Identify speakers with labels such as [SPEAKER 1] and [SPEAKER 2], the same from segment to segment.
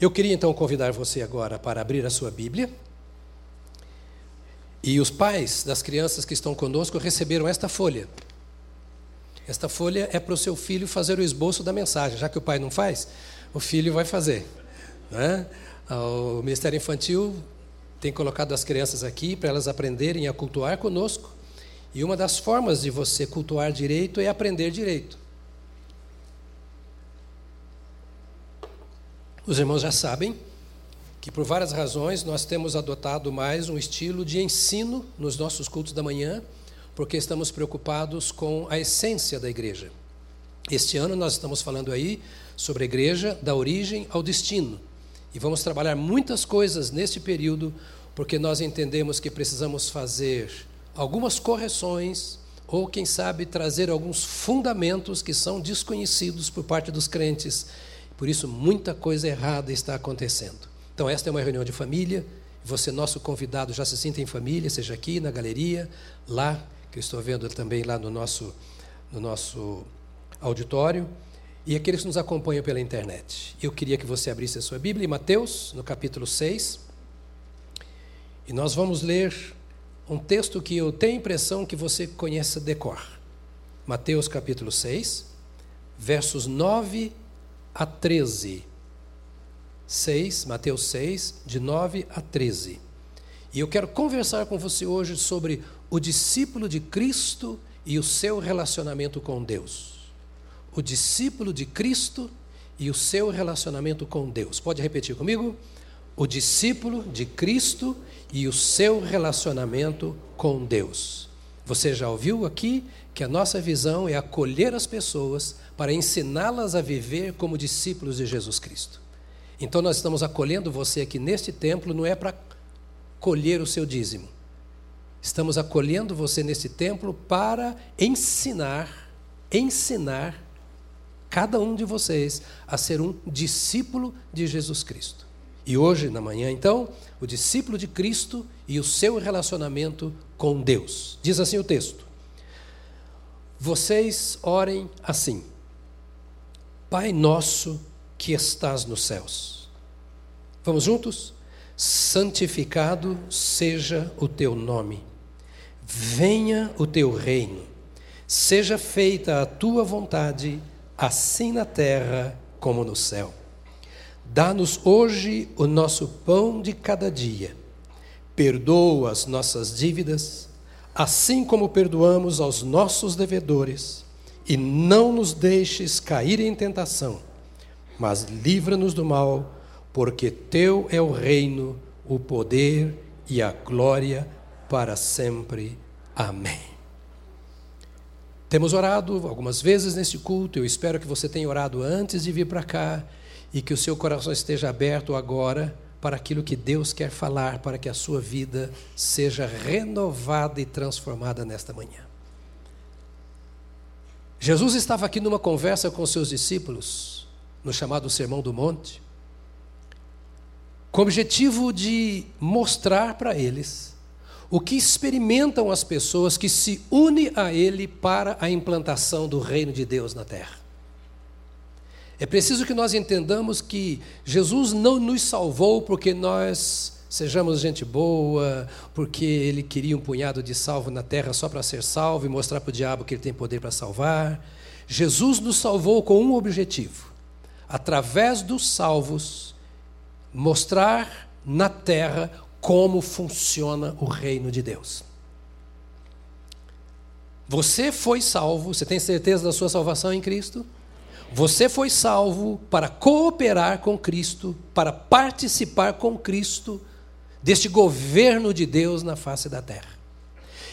[SPEAKER 1] Eu queria então convidar você agora para abrir a sua Bíblia. E os pais das crianças que estão conosco receberam esta folha. Esta folha é para o seu filho fazer o esboço da mensagem. Já que o pai não faz, o filho vai fazer. Né? O Ministério Infantil tem colocado as crianças aqui para elas aprenderem a cultuar conosco. E uma das formas de você cultuar direito é aprender direito. Os irmãos já sabem que, por várias razões, nós temos adotado mais um estilo de ensino nos nossos cultos da manhã, porque estamos preocupados com a essência da igreja. Este ano nós estamos falando aí sobre a igreja, da origem ao destino. E vamos trabalhar muitas coisas neste período, porque nós entendemos que precisamos fazer algumas correções, ou quem sabe trazer alguns fundamentos que são desconhecidos por parte dos crentes por isso, muita coisa errada está acontecendo. Então, esta é uma reunião de família. Você, nosso convidado, já se sinta em família, seja aqui na galeria, lá, que eu estou vendo também lá no nosso, no nosso auditório, e aqueles que nos acompanham pela internet. Eu queria que você abrisse a sua Bíblia em Mateus, no capítulo 6, e nós vamos ler um texto que eu tenho a impressão que você conhece decor. Mateus capítulo 6, versos 9 a 13. 6, Mateus 6, de 9 a 13. E eu quero conversar com você hoje sobre o discípulo de Cristo e o seu relacionamento com Deus. O discípulo de Cristo e o seu relacionamento com Deus. Pode repetir comigo? O discípulo de Cristo e o seu relacionamento com Deus. Você já ouviu aqui que a nossa visão é acolher as pessoas para ensiná-las a viver como discípulos de Jesus Cristo. Então nós estamos acolhendo você aqui neste templo, não é para colher o seu dízimo. Estamos acolhendo você neste templo para ensinar, ensinar cada um de vocês a ser um discípulo de Jesus Cristo. E hoje, na manhã, então, o discípulo de Cristo e o seu relacionamento com Deus. Diz assim o texto: Vocês orem assim. Pai nosso que estás nos céus. Vamos juntos? Santificado seja o teu nome. Venha o teu reino. Seja feita a tua vontade, assim na terra como no céu. Dá-nos hoje o nosso pão de cada dia. Perdoa as nossas dívidas, assim como perdoamos aos nossos devedores e não nos deixes cair em tentação, mas livra-nos do mal, porque teu é o reino, o poder e a glória para sempre. Amém. Temos orado algumas vezes nesse culto, eu espero que você tenha orado antes de vir para cá e que o seu coração esteja aberto agora para aquilo que Deus quer falar, para que a sua vida seja renovada e transformada nesta manhã. Jesus estava aqui numa conversa com seus discípulos, no chamado Sermão do Monte, com o objetivo de mostrar para eles o que experimentam as pessoas que se unem a Ele para a implantação do reino de Deus na terra. É preciso que nós entendamos que Jesus não nos salvou porque nós sejamos gente boa, porque ele queria um punhado de salvo na terra só para ser salvo e mostrar para o diabo que ele tem poder para salvar. Jesus nos salvou com um objetivo: através dos salvos, mostrar na terra como funciona o reino de Deus. Você foi salvo, você tem certeza da sua salvação em Cristo? Você foi salvo para cooperar com Cristo, para participar com Cristo deste governo de Deus na face da terra.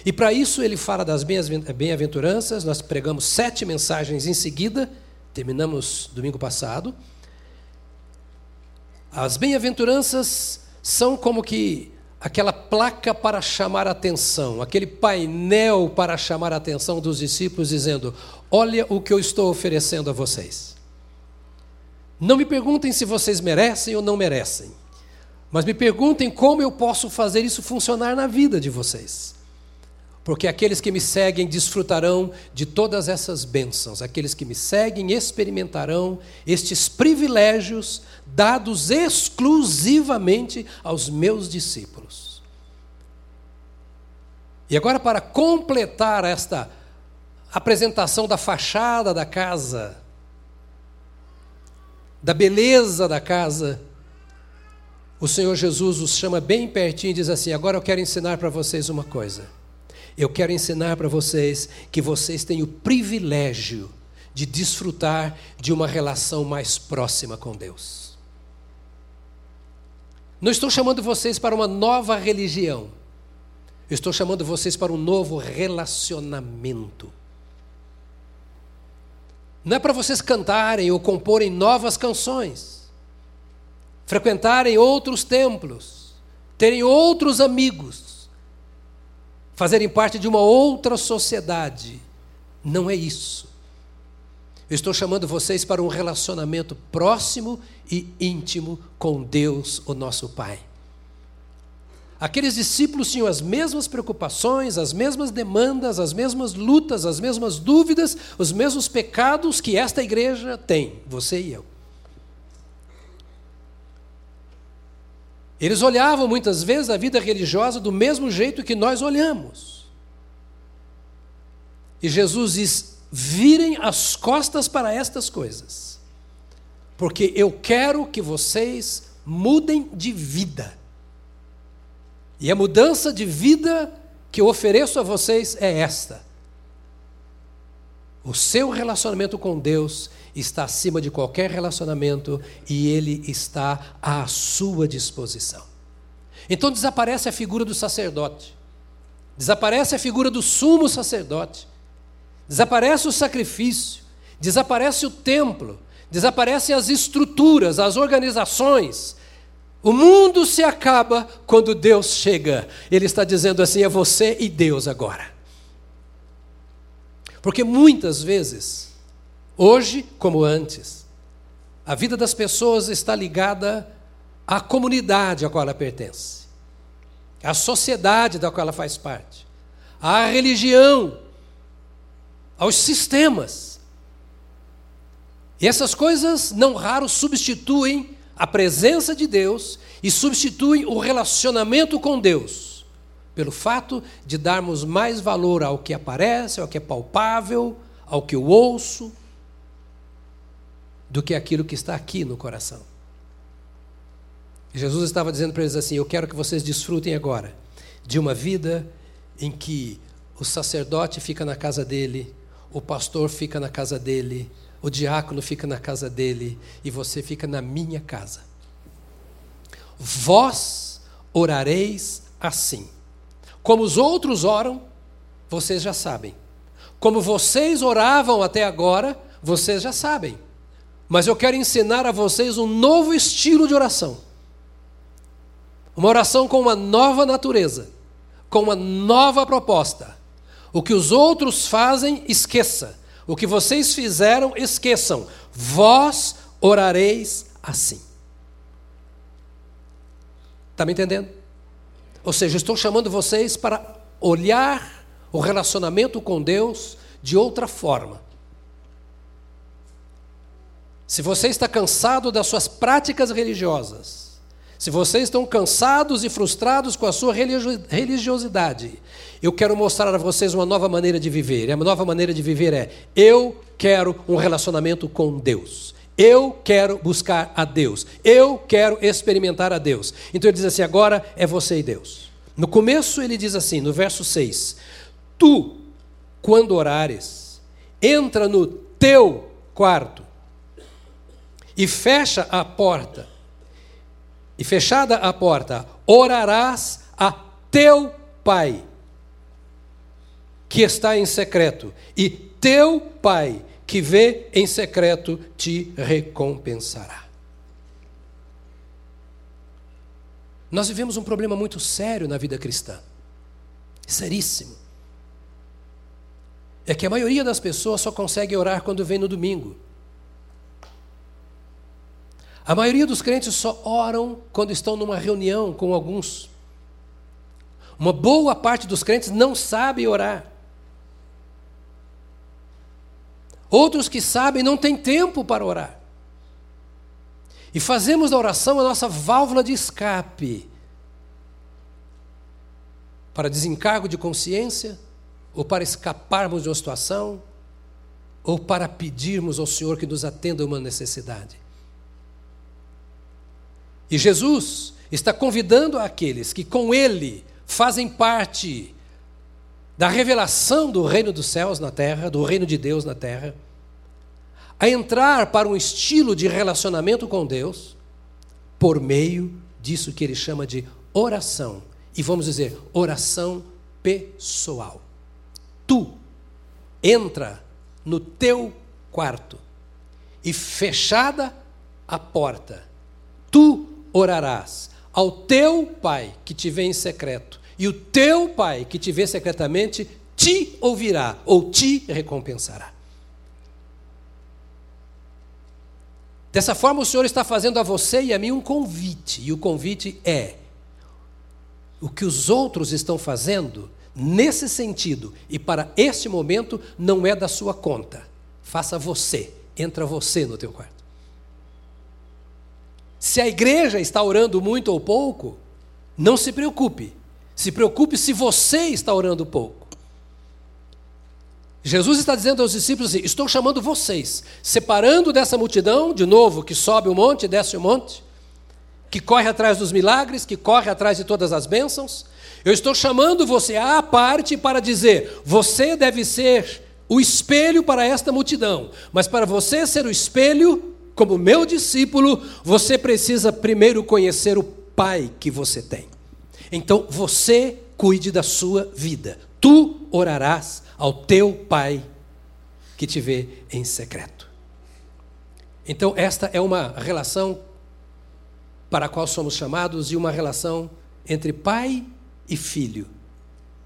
[SPEAKER 1] E para isso ele fala das bem-aventuranças, nós pregamos sete mensagens em seguida, terminamos domingo passado. As bem-aventuranças são como que aquela placa para chamar a atenção, aquele painel para chamar a atenção dos discípulos, dizendo: Olha o que eu estou oferecendo a vocês. Não me perguntem se vocês merecem ou não merecem. Mas me perguntem como eu posso fazer isso funcionar na vida de vocês. porque aqueles que me seguem desfrutarão de todas essas bênçãos, aqueles que me seguem experimentarão estes privilégios dados exclusivamente aos meus discípulos. E agora, para completar esta apresentação da fachada da casa, da beleza da casa, o Senhor Jesus os chama bem pertinho e diz assim: Agora eu quero ensinar para vocês uma coisa. Eu quero ensinar para vocês que vocês têm o privilégio de desfrutar de uma relação mais próxima com Deus. Não estou chamando vocês para uma nova religião. Estou chamando vocês para um novo relacionamento. Não é para vocês cantarem ou comporem novas canções, frequentarem outros templos, terem outros amigos fazerem parte de uma outra sociedade. Não é isso. Eu estou chamando vocês para um relacionamento próximo e íntimo com Deus, o nosso Pai. Aqueles discípulos tinham as mesmas preocupações, as mesmas demandas, as mesmas lutas, as mesmas dúvidas, os mesmos pecados que esta igreja tem, você e eu. Eles olhavam muitas vezes a vida religiosa do mesmo jeito que nós olhamos. E Jesus diz: virem as costas para estas coisas, porque eu quero que vocês mudem de vida. E a mudança de vida que eu ofereço a vocês é esta: o seu relacionamento com Deus está acima de qualquer relacionamento e ele está à sua disposição. Então desaparece a figura do sacerdote, desaparece a figura do sumo sacerdote, desaparece o sacrifício, desaparece o templo, desaparecem as estruturas, as organizações. O mundo se acaba quando Deus chega. Ele está dizendo assim: é você e Deus agora. Porque muitas vezes Hoje, como antes, a vida das pessoas está ligada à comunidade a qual ela pertence, à sociedade da qual ela faz parte, à religião, aos sistemas. E essas coisas, não raro, substituem a presença de Deus e substituem o relacionamento com Deus, pelo fato de darmos mais valor ao que aparece, ao que é palpável, ao que eu ouço, do que aquilo que está aqui no coração. Jesus estava dizendo para eles assim: Eu quero que vocês desfrutem agora de uma vida em que o sacerdote fica na casa dele, o pastor fica na casa dele, o diácono fica na casa dele e você fica na minha casa. Vós orareis assim. Como os outros oram, vocês já sabem. Como vocês oravam até agora, vocês já sabem. Mas eu quero ensinar a vocês um novo estilo de oração. Uma oração com uma nova natureza, com uma nova proposta. O que os outros fazem, esqueça. O que vocês fizeram, esqueçam. Vós orareis assim. Está me entendendo? Ou seja, estou chamando vocês para olhar o relacionamento com Deus de outra forma. Se você está cansado das suas práticas religiosas, se vocês estão cansados e frustrados com a sua religiosidade, eu quero mostrar a vocês uma nova maneira de viver. E a nova maneira de viver é: eu quero um relacionamento com Deus. Eu quero buscar a Deus. Eu quero experimentar a Deus. Então ele diz assim: agora é você e Deus. No começo ele diz assim, no verso 6: Tu, quando orares, entra no teu quarto e fecha a porta, e fechada a porta, orarás a teu Pai, que está em secreto, e teu Pai, que vê em secreto, te recompensará. Nós vivemos um problema muito sério na vida cristã, seríssimo. É que a maioria das pessoas só consegue orar quando vem no domingo. A maioria dos crentes só oram quando estão numa reunião com alguns. Uma boa parte dos crentes não sabe orar. Outros que sabem não têm tempo para orar. E fazemos da oração a nossa válvula de escape para desencargo de consciência, ou para escaparmos de uma situação, ou para pedirmos ao Senhor que nos atenda a uma necessidade. E Jesus está convidando aqueles que com Ele fazem parte da revelação do reino dos céus na terra, do reino de Deus na terra, a entrar para um estilo de relacionamento com Deus por meio disso que ele chama de oração. E vamos dizer, oração pessoal. Tu entra no teu quarto e fechada a porta, tu orarás ao teu pai que te vê em secreto, e o teu pai que te vê secretamente te ouvirá ou te recompensará. Dessa forma, o Senhor está fazendo a você e a mim um convite, e o convite é: o que os outros estão fazendo, nesse sentido e para este momento, não é da sua conta. Faça você, entra você no teu quarto. Se a igreja está orando muito ou pouco, não se preocupe. Se preocupe se você está orando pouco. Jesus está dizendo aos discípulos assim: Estou chamando vocês, separando dessa multidão, de novo, que sobe o monte, desce o monte, que corre atrás dos milagres, que corre atrás de todas as bênçãos. Eu estou chamando você à parte para dizer: você deve ser o espelho para esta multidão, mas para você ser o espelho, como meu discípulo, você precisa primeiro conhecer o Pai que você tem. Então você cuide da sua vida. Tu orarás ao teu Pai que te vê em secreto. Então, esta é uma relação para a qual somos chamados de uma relação entre pai e filho.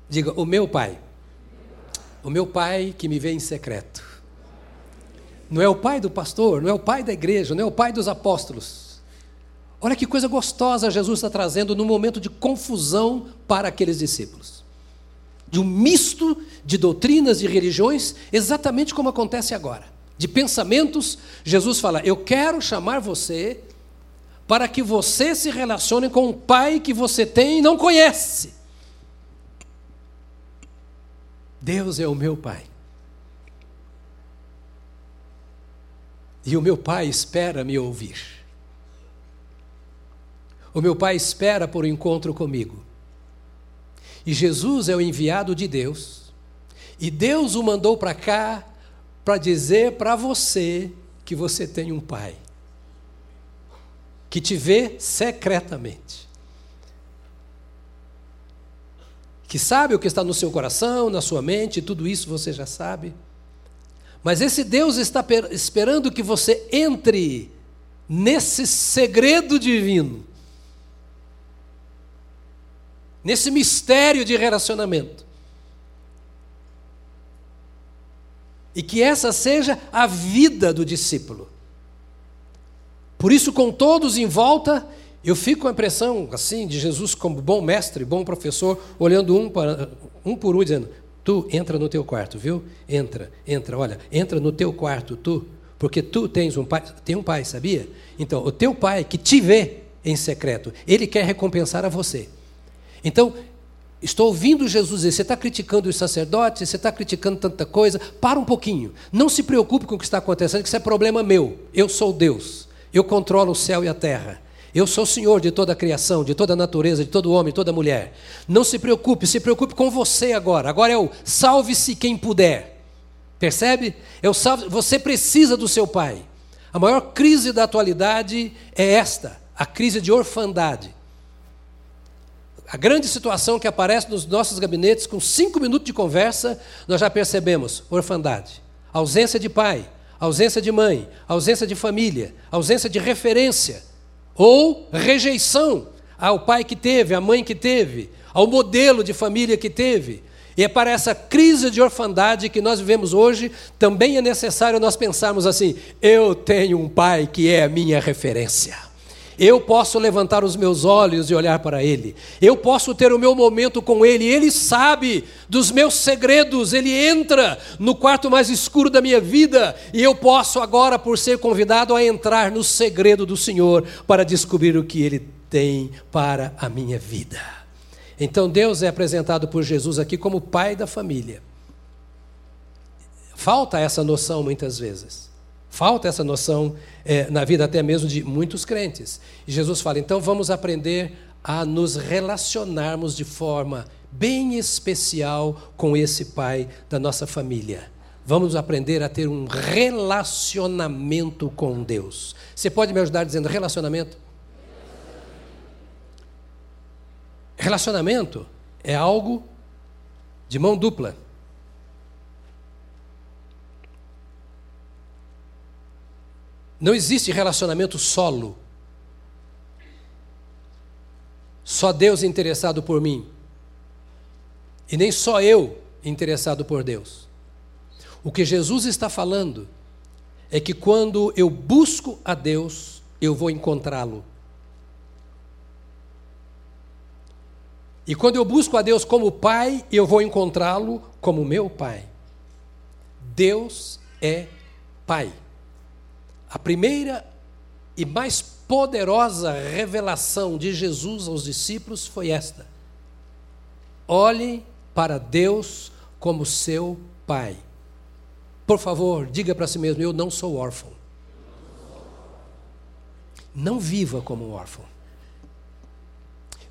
[SPEAKER 1] Diga, o meu pai. O meu pai que me vê em secreto. Não é o pai do pastor, não é o pai da igreja, não é o pai dos apóstolos. Olha que coisa gostosa Jesus está trazendo no momento de confusão para aqueles discípulos. De um misto de doutrinas e religiões, exatamente como acontece agora. De pensamentos, Jesus fala: Eu quero chamar você para que você se relacione com o pai que você tem e não conhece. Deus é o meu pai. E o meu pai espera me ouvir. O meu pai espera por um encontro comigo. E Jesus é o enviado de Deus. E Deus o mandou para cá para dizer para você que você tem um pai que te vê secretamente. Que sabe o que está no seu coração, na sua mente, tudo isso você já sabe. Mas esse Deus está esperando que você entre nesse segredo divino, nesse mistério de relacionamento. E que essa seja a vida do discípulo. Por isso, com todos em volta, eu fico com a impressão, assim, de Jesus como bom mestre, bom professor, olhando um, para, um por um, dizendo: Tu entra no teu quarto, viu? Entra, entra, olha, entra no teu quarto, tu, porque tu tens um pai, tem um pai, sabia? Então, o teu pai que te vê em secreto, ele quer recompensar a você. Então, estou ouvindo Jesus dizer: você está criticando os sacerdotes, você está criticando tanta coisa, para um pouquinho. Não se preocupe com o que está acontecendo, que isso é problema meu. Eu sou Deus. Eu controlo o céu e a terra. Eu sou o Senhor de toda a criação, de toda a natureza, de todo homem, toda mulher. Não se preocupe, se preocupe com você agora. Agora é o salve-se quem puder. Percebe? É o salve, você precisa do seu pai. A maior crise da atualidade é esta, a crise de orfandade. A grande situação que aparece nos nossos gabinetes, com cinco minutos de conversa, nós já percebemos: orfandade, ausência de pai, ausência de mãe, ausência de família, ausência de referência ou rejeição ao pai que teve, à mãe que teve, ao modelo de família que teve. E é para essa crise de orfandade que nós vivemos hoje, também é necessário nós pensarmos assim: eu tenho um pai que é a minha referência. Eu posso levantar os meus olhos e olhar para Ele. Eu posso ter o meu momento com Ele. Ele sabe dos meus segredos. Ele entra no quarto mais escuro da minha vida. E eu posso agora, por ser convidado, a entrar no segredo do Senhor para descobrir o que Ele tem para a minha vida. Então Deus é apresentado por Jesus aqui como pai da família. Falta essa noção muitas vezes. Falta essa noção é, na vida até mesmo de muitos crentes. E Jesus fala: então vamos aprender a nos relacionarmos de forma bem especial com esse pai da nossa família. Vamos aprender a ter um relacionamento com Deus. Você pode me ajudar dizendo relacionamento? Relacionamento é algo de mão dupla. Não existe relacionamento solo. Só Deus interessado por mim. E nem só eu interessado por Deus. O que Jesus está falando é que quando eu busco a Deus, eu vou encontrá-lo. E quando eu busco a Deus como Pai, eu vou encontrá-lo como meu Pai. Deus é Pai. A primeira e mais poderosa revelação de Jesus aos discípulos foi esta: olhem para Deus como seu Pai. Por favor, diga para si mesmo: eu não sou órfão. Não viva como órfão.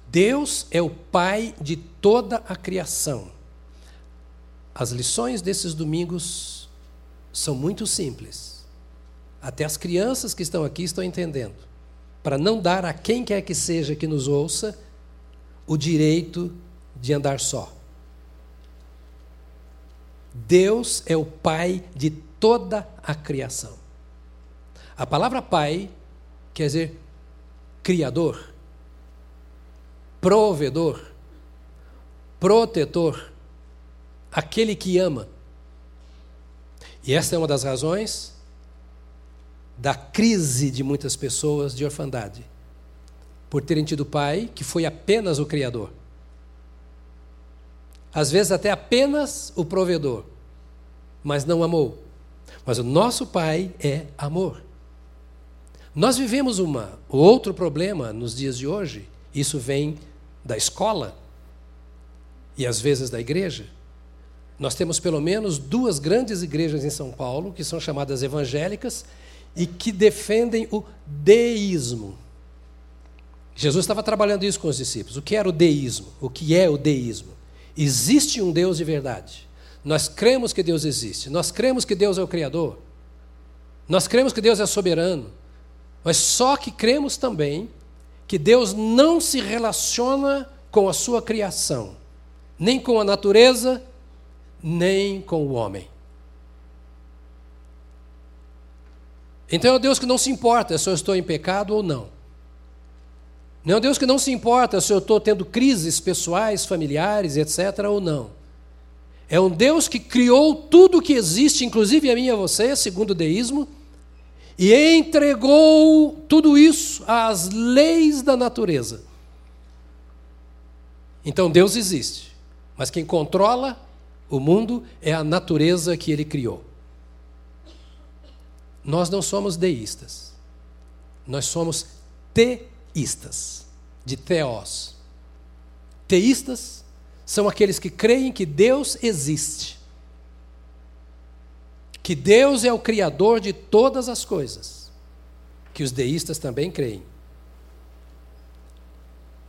[SPEAKER 1] Deus é o Pai de toda a criação. As lições desses domingos são muito simples. Até as crianças que estão aqui estão entendendo. Para não dar a quem quer que seja que nos ouça o direito de andar só. Deus é o Pai de toda a criação. A palavra Pai quer dizer Criador provedor, protetor, aquele que ama. E esta é uma das razões da crise de muitas pessoas de orfandade, por terem tido pai que foi apenas o criador. Às vezes até apenas o provedor, mas não amou. Mas o nosso pai é amor. Nós vivemos uma outro problema nos dias de hoje. Isso vem da escola e às vezes da igreja. Nós temos pelo menos duas grandes igrejas em São Paulo, que são chamadas evangélicas e que defendem o deísmo. Jesus estava trabalhando isso com os discípulos. O que era o deísmo? O que é o deísmo? Existe um Deus de verdade. Nós cremos que Deus existe. Nós cremos que Deus é o Criador. Nós cremos que Deus é soberano. Mas só que cremos também que Deus não se relaciona com a sua criação, nem com a natureza, nem com o homem. Então é um Deus que não se importa se eu estou em pecado ou não. Não é um Deus que não se importa se eu estou tendo crises pessoais, familiares, etc. ou não. É um Deus que criou tudo o que existe, inclusive a mim e a você, segundo o deísmo, e entregou tudo isso às leis da natureza. Então Deus existe, mas quem controla o mundo é a natureza que ele criou. Nós não somos deístas, nós somos teístas, de teós. Teístas são aqueles que creem que Deus existe que Deus é o Criador de todas as coisas, que os deístas também creem.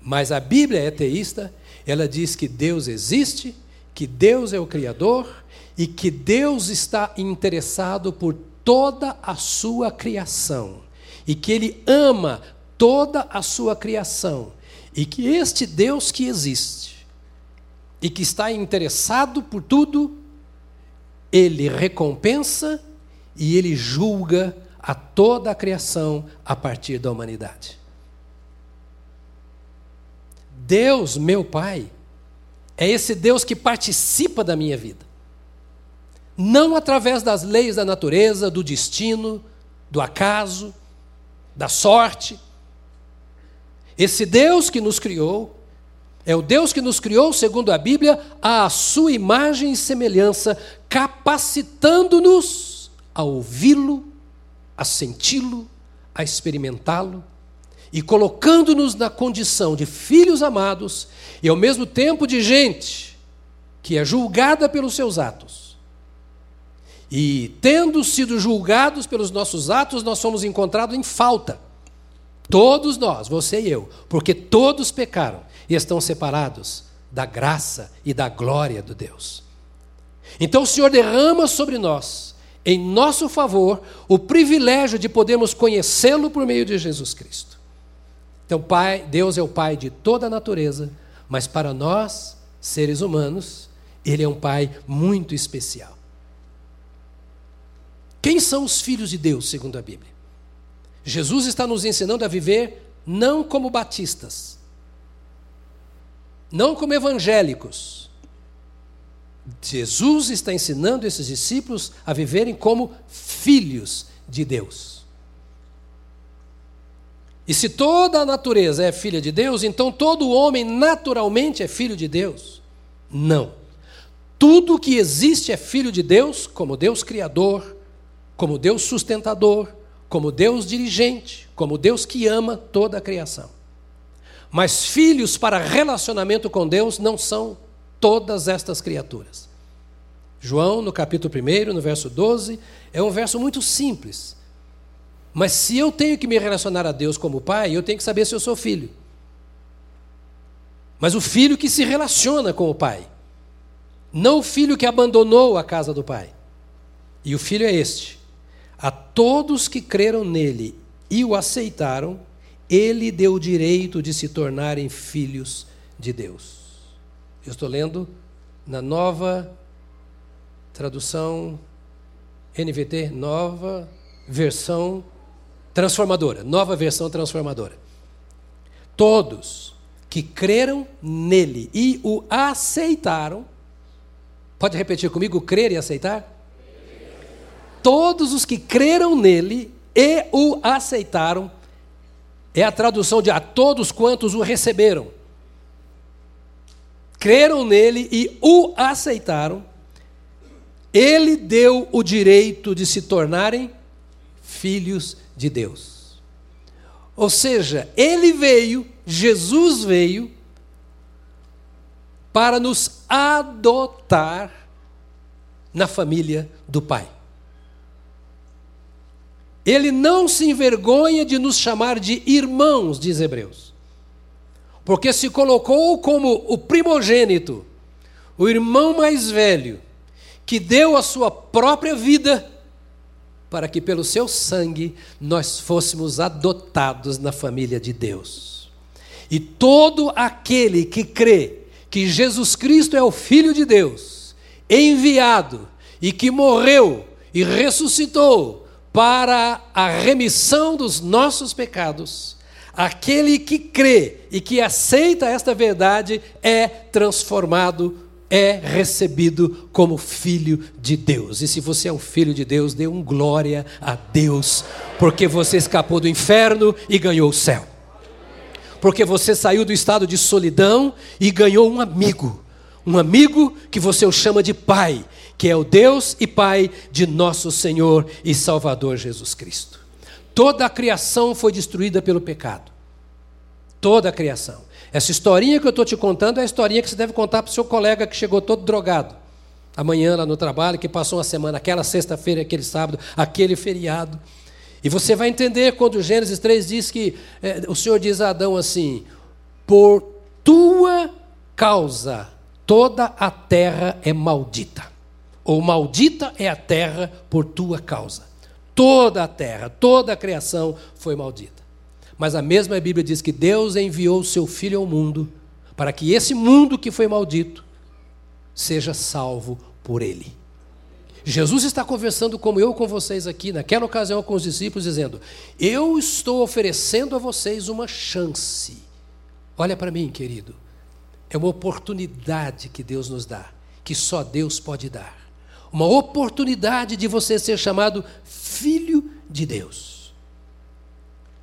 [SPEAKER 1] Mas a Bíblia é teísta, ela diz que Deus existe, que Deus é o Criador e que Deus está interessado por toda a sua criação e que Ele ama toda a sua criação e que este Deus que existe e que está interessado por tudo ele recompensa e ele julga a toda a criação a partir da humanidade. Deus, meu Pai, é esse Deus que participa da minha vida. Não através das leis da natureza, do destino, do acaso, da sorte, Esse Deus que nos criou é o Deus que nos criou, segundo a Bíblia, à sua imagem e semelhança, capacitando-nos a ouvi-lo, a senti-lo, a experimentá-lo e colocando-nos na condição de filhos amados e ao mesmo tempo de gente que é julgada pelos seus atos. E tendo sido julgados pelos nossos atos, nós somos encontrados em falta. Todos nós, você e eu, porque todos pecaram e estão separados da graça e da glória de Deus. Então o Senhor derrama sobre nós, em nosso favor, o privilégio de podermos conhecê-lo por meio de Jesus Cristo. Então, Pai, Deus é o Pai de toda a natureza, mas para nós, seres humanos, Ele é um Pai muito especial. Quem são os filhos de Deus, segundo a Bíblia? Jesus está nos ensinando a viver não como batistas, não como evangélicos. Jesus está ensinando esses discípulos a viverem como filhos de Deus. E se toda a natureza é filha de Deus, então todo homem naturalmente é filho de Deus? Não. Tudo que existe é filho de Deus, como Deus criador, como Deus sustentador, como Deus dirigente, como Deus que ama toda a criação. Mas filhos para relacionamento com Deus não são todas estas criaturas. João, no capítulo 1, no verso 12, é um verso muito simples. Mas se eu tenho que me relacionar a Deus como pai, eu tenho que saber se eu sou filho. Mas o filho que se relaciona com o pai. Não o filho que abandonou a casa do pai. E o filho é este: a todos que creram nele e o aceitaram, ele deu o direito de se tornarem filhos de Deus. Eu estou lendo na nova tradução NVT, nova versão transformadora, nova versão transformadora. Todos que creram nele e o aceitaram, pode repetir comigo, crer e aceitar? Todos os que creram nele e o aceitaram, é a tradução de a todos quantos o receberam. Creram nele e o aceitaram, ele deu o direito de se tornarem filhos de Deus. Ou seja, ele veio, Jesus veio, para nos adotar na família do Pai. Ele não se envergonha de nos chamar de irmãos, diz Hebreus, porque se colocou como o primogênito, o irmão mais velho, que deu a sua própria vida para que pelo seu sangue nós fôssemos adotados na família de Deus. E todo aquele que crê que Jesus Cristo é o Filho de Deus, enviado e que morreu e ressuscitou para a remissão dos nossos pecados, aquele que crê e que aceita esta verdade é transformado é recebido como filho de Deus. E se você é um filho de Deus, dê um glória a Deus, porque você escapou do inferno e ganhou o céu. Porque você saiu do estado de solidão e ganhou um amigo. Um amigo que você o chama de Pai, que é o Deus e Pai de nosso Senhor e Salvador Jesus Cristo. Toda a criação foi destruída pelo pecado. Toda a criação. Essa historinha que eu estou te contando é a historinha que você deve contar para o seu colega que chegou todo drogado. Amanhã lá no trabalho, que passou uma semana, aquela sexta-feira, aquele sábado, aquele feriado. E você vai entender quando Gênesis 3 diz que é, o Senhor diz a Adão assim: Por tua causa toda a terra é maldita. Ou maldita é a terra por tua causa. Toda a terra, toda a criação foi maldita. Mas a mesma Bíblia diz que Deus enviou o seu Filho ao mundo para que esse mundo que foi maldito seja salvo por ele. Jesus está conversando como eu com vocês aqui, naquela ocasião com os discípulos, dizendo: Eu estou oferecendo a vocês uma chance. Olha para mim, querido. É uma oportunidade que Deus nos dá, que só Deus pode dar. Uma oportunidade de você ser chamado filho de Deus.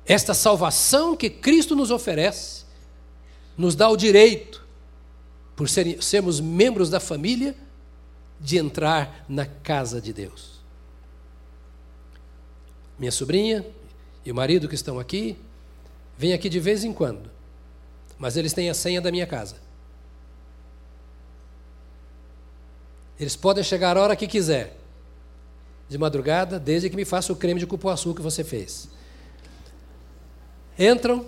[SPEAKER 1] Esta salvação que Cristo nos oferece nos dá o direito, por sermos membros da família, de entrar na casa de Deus. Minha sobrinha e o marido que estão aqui, vêm aqui de vez em quando, mas eles têm a senha da minha casa. Eles podem chegar a hora que quiser, de madrugada, desde que me faça o creme de cupuaçu que você fez. Entram,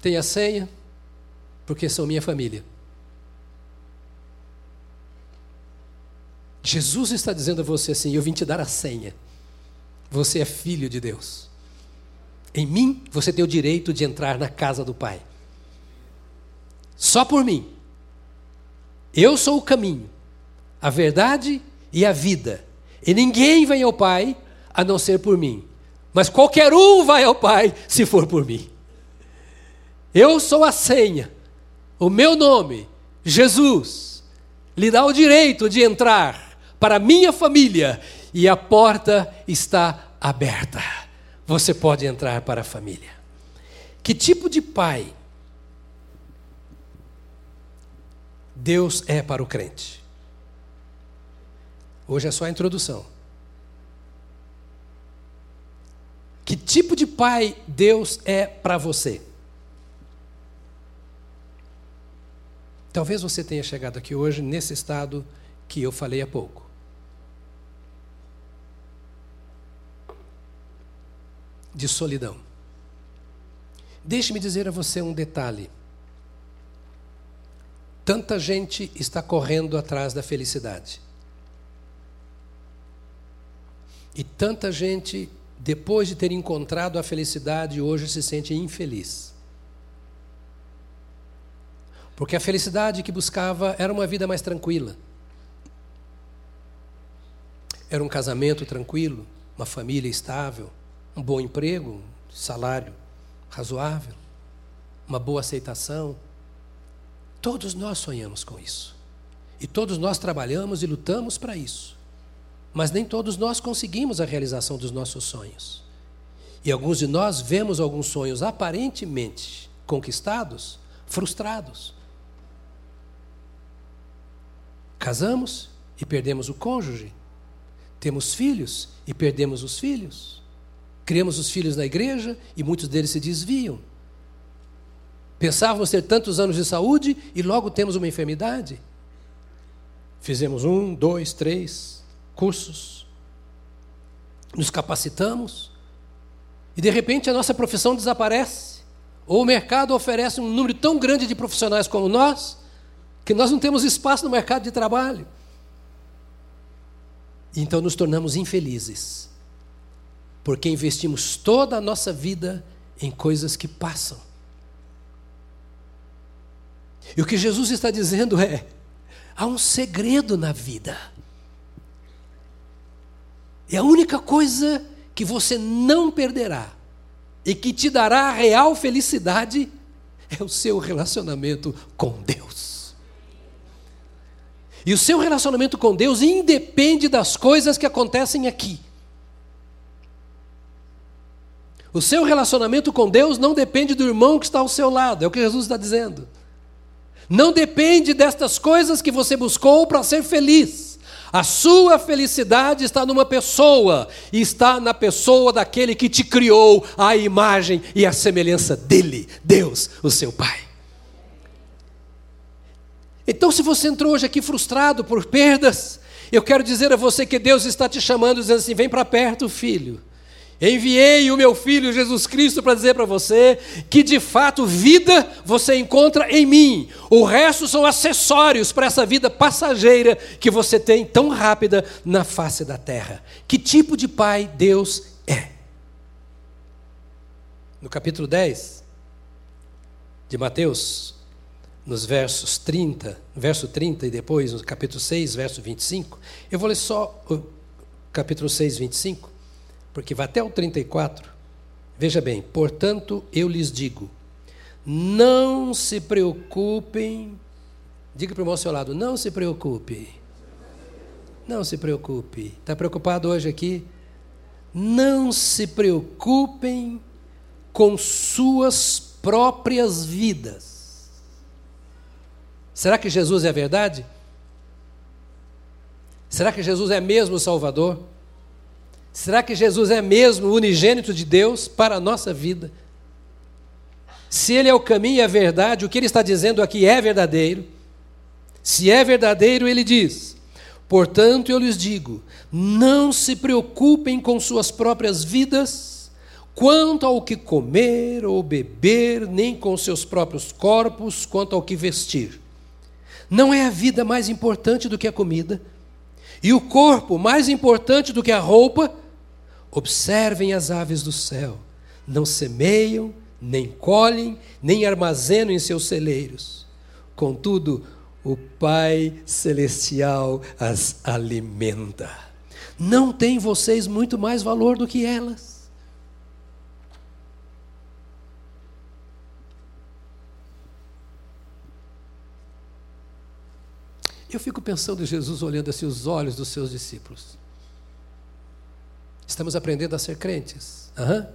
[SPEAKER 1] têm a senha, porque são minha família. Jesus está dizendo a você assim: Eu vim te dar a senha. Você é filho de Deus. Em mim, você tem o direito de entrar na casa do Pai. Só por mim. Eu sou o caminho, a verdade e a vida. E ninguém vem ao Pai a não ser por mim. Mas qualquer um vai ao Pai se for por mim. Eu sou a senha. O meu nome, Jesus, lhe dá o direito de entrar para a minha família e a porta está aberta. Você pode entrar para a família. Que tipo de pai Deus é para o crente? Hoje é só a introdução. Que tipo de pai Deus é para você? Talvez você tenha chegado aqui hoje nesse estado que eu falei há pouco. de solidão. Deixe-me dizer a você um detalhe. Tanta gente está correndo atrás da felicidade. E tanta gente, depois de ter encontrado a felicidade, hoje se sente infeliz. Porque a felicidade que buscava era uma vida mais tranquila. Era um casamento tranquilo, uma família estável um bom emprego, salário razoável, uma boa aceitação. Todos nós sonhamos com isso. E todos nós trabalhamos e lutamos para isso. Mas nem todos nós conseguimos a realização dos nossos sonhos. E alguns de nós vemos alguns sonhos aparentemente conquistados, frustrados. Casamos e perdemos o cônjuge. Temos filhos e perdemos os filhos. Criamos os filhos na igreja e muitos deles se desviam. Pensávamos ter tantos anos de saúde e logo temos uma enfermidade. Fizemos um, dois, três cursos, nos capacitamos e de repente a nossa profissão desaparece. Ou o mercado oferece um número tão grande de profissionais como nós que nós não temos espaço no mercado de trabalho. Então nos tornamos infelizes porque investimos toda a nossa vida em coisas que passam. E o que Jesus está dizendo é: há um segredo na vida. E a única coisa que você não perderá e que te dará real felicidade é o seu relacionamento com Deus. E o seu relacionamento com Deus independe das coisas que acontecem aqui. O seu relacionamento com Deus não depende do irmão que está ao seu lado, é o que Jesus está dizendo. Não depende destas coisas que você buscou para ser feliz. A sua felicidade está numa pessoa, e está na pessoa daquele que te criou a imagem e a semelhança dele, Deus, o seu Pai. Então, se você entrou hoje aqui frustrado por perdas, eu quero dizer a você que Deus está te chamando, dizendo assim: vem para perto, filho. Enviei o meu filho Jesus Cristo para dizer para você que de fato vida você encontra em mim. O resto são acessórios para essa vida passageira que você tem tão rápida na face da terra. Que tipo de pai Deus é? No capítulo 10 de Mateus, nos versos 30, verso 30 e depois no capítulo 6, verso 25, eu vou ler só o capítulo 6, 25 porque vai até o 34. Veja bem, portanto, eu lhes digo: não se preocupem. Diga para o seu lado: não se preocupe. Não se preocupe. Está preocupado hoje aqui? não se preocupem com suas próprias vidas. Será que Jesus é a verdade? Será que Jesus é mesmo o Salvador? Será que Jesus é mesmo o unigênito de Deus para a nossa vida? Se Ele é o caminho e a verdade, o que Ele está dizendo aqui é verdadeiro. Se é verdadeiro, Ele diz: Portanto, eu lhes digo: não se preocupem com suas próprias vidas, quanto ao que comer ou beber, nem com seus próprios corpos, quanto ao que vestir. Não é a vida mais importante do que a comida? E o corpo mais importante do que a roupa? Observem as aves do céu, não semeiam, nem colhem, nem armazenam em seus celeiros. Contudo, o Pai Celestial as alimenta. Não têm vocês muito mais valor do que elas? Eu fico pensando em Jesus olhando assim os olhos dos seus discípulos. Estamos aprendendo a ser crentes. Uhum.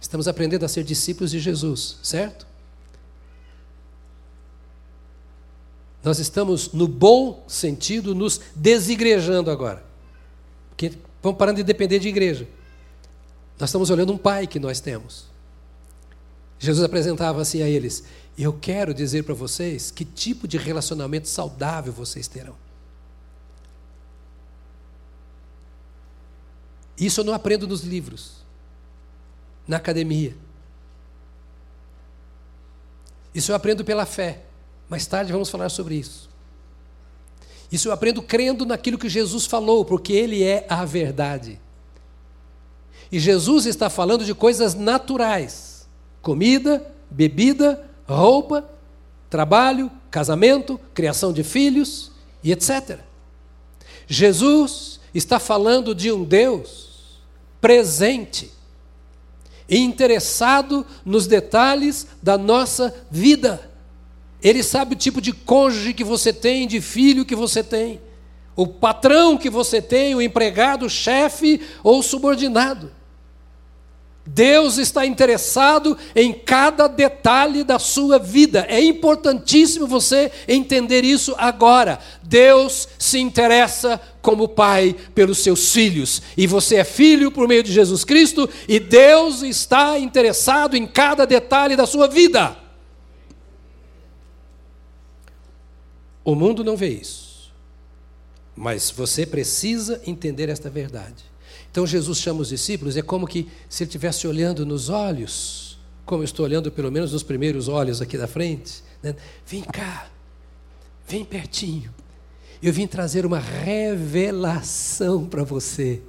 [SPEAKER 1] Estamos aprendendo a ser discípulos de Jesus, certo? Nós estamos, no bom sentido, nos desigrejando agora. Porque vamos parando de depender de igreja. Nós estamos olhando um pai que nós temos. Jesus apresentava assim a eles: Eu quero dizer para vocês que tipo de relacionamento saudável vocês terão. Isso eu não aprendo nos livros, na academia. Isso eu aprendo pela fé. Mais tarde vamos falar sobre isso. Isso eu aprendo crendo naquilo que Jesus falou, porque Ele é a verdade. E Jesus está falando de coisas naturais comida, bebida, roupa, trabalho, casamento, criação de filhos e etc. Jesus está falando de um Deus presente e interessado nos detalhes da nossa vida. Ele sabe o tipo de cônjuge que você tem, de filho que você tem, o patrão que você tem, o empregado, o chefe ou subordinado. Deus está interessado em cada detalhe da sua vida. É importantíssimo você entender isso agora. Deus se interessa como pai pelos seus filhos. E você é filho por meio de Jesus Cristo, e Deus está interessado em cada detalhe da sua vida. O mundo não vê isso. Mas você precisa entender esta verdade. Então Jesus chama os discípulos, é como que se ele estivesse olhando nos olhos, como eu estou olhando pelo menos nos primeiros olhos aqui da frente. Né? Vem cá, vem pertinho. Eu vim trazer uma revelação para você.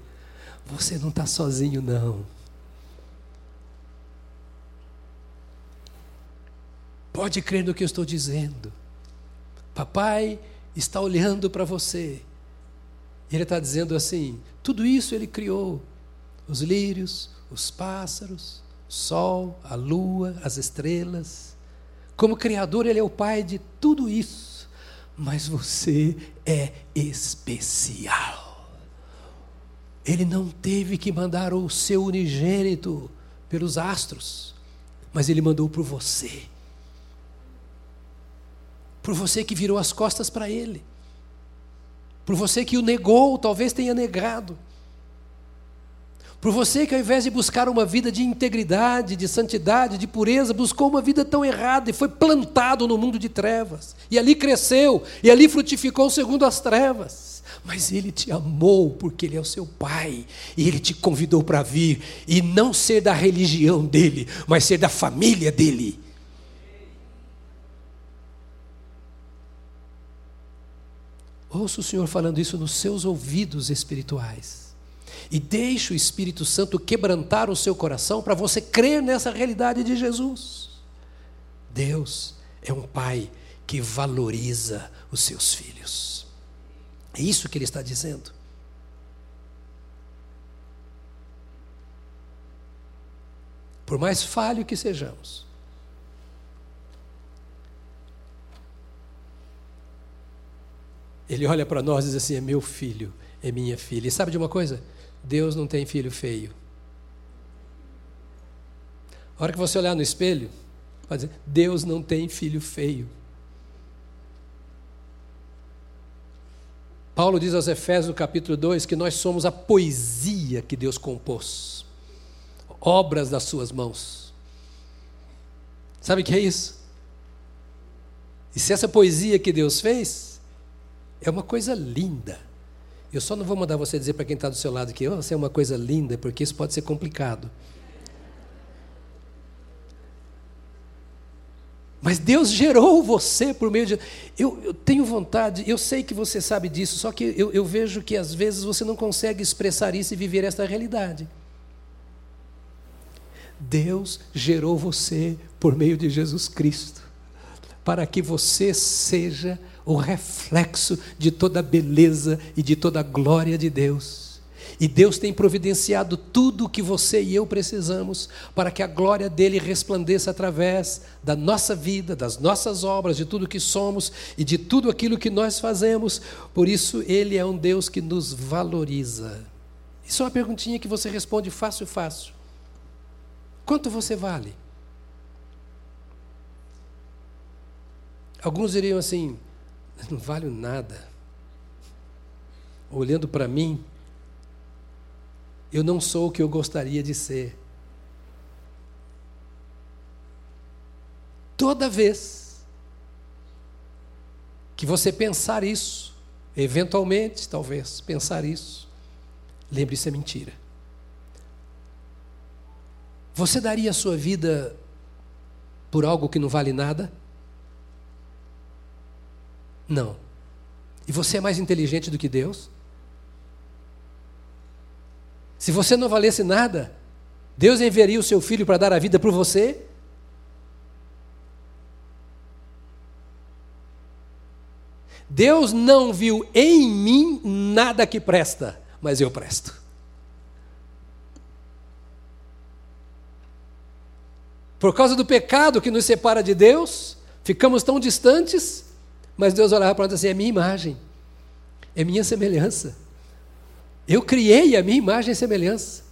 [SPEAKER 1] Você não está sozinho, não. Pode crer no que eu estou dizendo. Papai está olhando para você. E ele está dizendo assim: tudo isso ele criou: os lírios, os pássaros, o sol, a lua, as estrelas. Como Criador, ele é o Pai de tudo isso. Mas você é especial. Ele não teve que mandar o seu unigênito pelos astros, mas ele mandou por você. Por você que virou as costas para ele. Por você que o negou, talvez tenha negado. Por você que ao invés de buscar uma vida de integridade, de santidade, de pureza, buscou uma vida tão errada e foi plantado no mundo de trevas. E ali cresceu, e ali frutificou segundo as trevas. Mas ele te amou porque ele é o seu pai, e ele te convidou para vir e não ser da religião dele, mas ser da família dele. Ouça o Senhor falando isso nos seus ouvidos espirituais. E deixe o Espírito Santo quebrantar o seu coração para você crer nessa realidade de Jesus. Deus é um pai que valoriza os seus filhos. É isso que ele está dizendo. Por mais falho que sejamos, Ele olha para nós e diz assim: é meu filho, é minha filha. E sabe de uma coisa? Deus não tem filho feio. A hora que você olhar no espelho, pode dizer: Deus não tem filho feio. Paulo diz aos Efésios, no capítulo 2, que nós somos a poesia que Deus compôs, obras das suas mãos. Sabe o que é isso? E se essa poesia que Deus fez é uma coisa linda. Eu só não vou mandar você dizer para quem está do seu lado que oh, você é uma coisa linda, porque isso pode ser complicado. Mas Deus gerou você por meio de. Eu, eu, tenho vontade, eu sei que você sabe disso, só que eu, eu vejo que às vezes você não consegue expressar isso e viver esta realidade. Deus gerou você por meio de Jesus Cristo, para que você seja o reflexo de toda a beleza e de toda a glória de Deus. E Deus tem providenciado tudo o que você e eu precisamos para que a glória dele resplandeça através da nossa vida, das nossas obras, de tudo que somos e de tudo aquilo que nós fazemos. Por isso, ele é um Deus que nos valoriza. Isso é uma perguntinha que você responde fácil, fácil. Quanto você vale? Alguns diriam assim: não vale nada. Olhando para mim, eu não sou o que eu gostaria de ser. Toda vez que você pensar isso, eventualmente, talvez, pensar isso, lembre-se é mentira. Você daria a sua vida por algo que não vale nada? Não. E você é mais inteligente do que Deus? Se você não valesse nada, Deus enviaria o seu filho para dar a vida por você? Deus não viu em mim nada que presta, mas eu presto. Por causa do pecado que nos separa de Deus, ficamos tão distantes, mas Deus olhava para nós assim: é minha imagem, é minha semelhança. Eu criei a minha imagem e semelhança.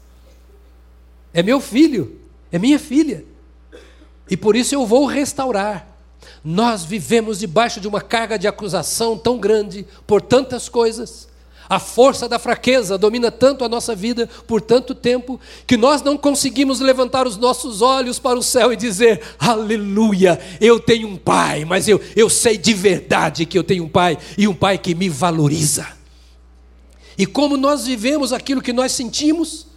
[SPEAKER 1] É meu filho, é minha filha. E por isso eu vou restaurar. Nós vivemos debaixo de uma carga de acusação tão grande por tantas coisas. A força da fraqueza domina tanto a nossa vida por tanto tempo que nós não conseguimos levantar os nossos olhos para o céu e dizer: Aleluia, eu tenho um pai, mas eu, eu sei de verdade que eu tenho um pai e um pai que me valoriza. E como nós vivemos aquilo que nós sentimos,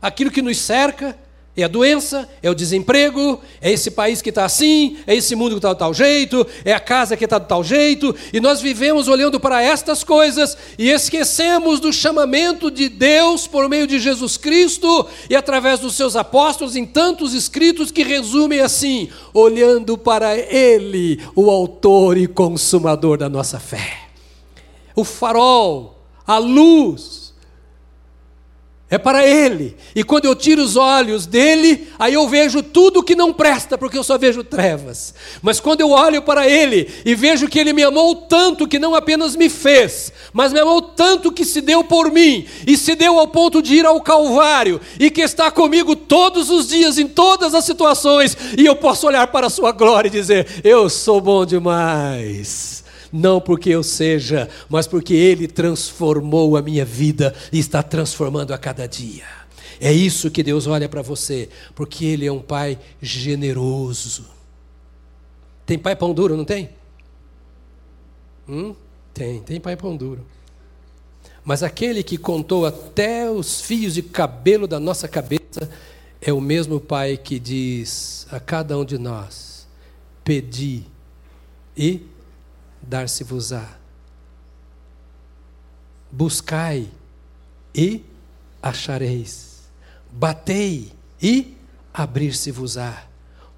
[SPEAKER 1] aquilo que nos cerca, é a doença, é o desemprego, é esse país que está assim, é esse mundo que está de tal jeito, é a casa que está de tal jeito, e nós vivemos olhando para estas coisas e esquecemos do chamamento de Deus por meio de Jesus Cristo e através dos seus apóstolos em tantos escritos que resumem assim: olhando para Ele, o Autor e Consumador da nossa fé. O farol a luz é para Ele. E quando eu tiro os olhos dele, aí eu vejo tudo que não presta, porque eu só vejo trevas. Mas quando eu olho para Ele e vejo que Ele me amou tanto que não apenas me fez, mas me amou tanto que se deu por mim, e se deu ao ponto de ir ao Calvário, e que está comigo todos os dias, em todas as situações, e eu posso olhar para a Sua glória e dizer: Eu sou bom demais não porque eu seja, mas porque Ele transformou a minha vida e está transformando a cada dia. É isso que Deus olha para você, porque Ele é um Pai generoso. Tem pai pão duro, não tem? Hum? Tem, tem pai pão duro. Mas aquele que contou até os fios de cabelo da nossa cabeça é o mesmo Pai que diz a cada um de nós: pedi e dar-se-vos-á. Buscai e achareis. Batei e abrir-se-vos-á.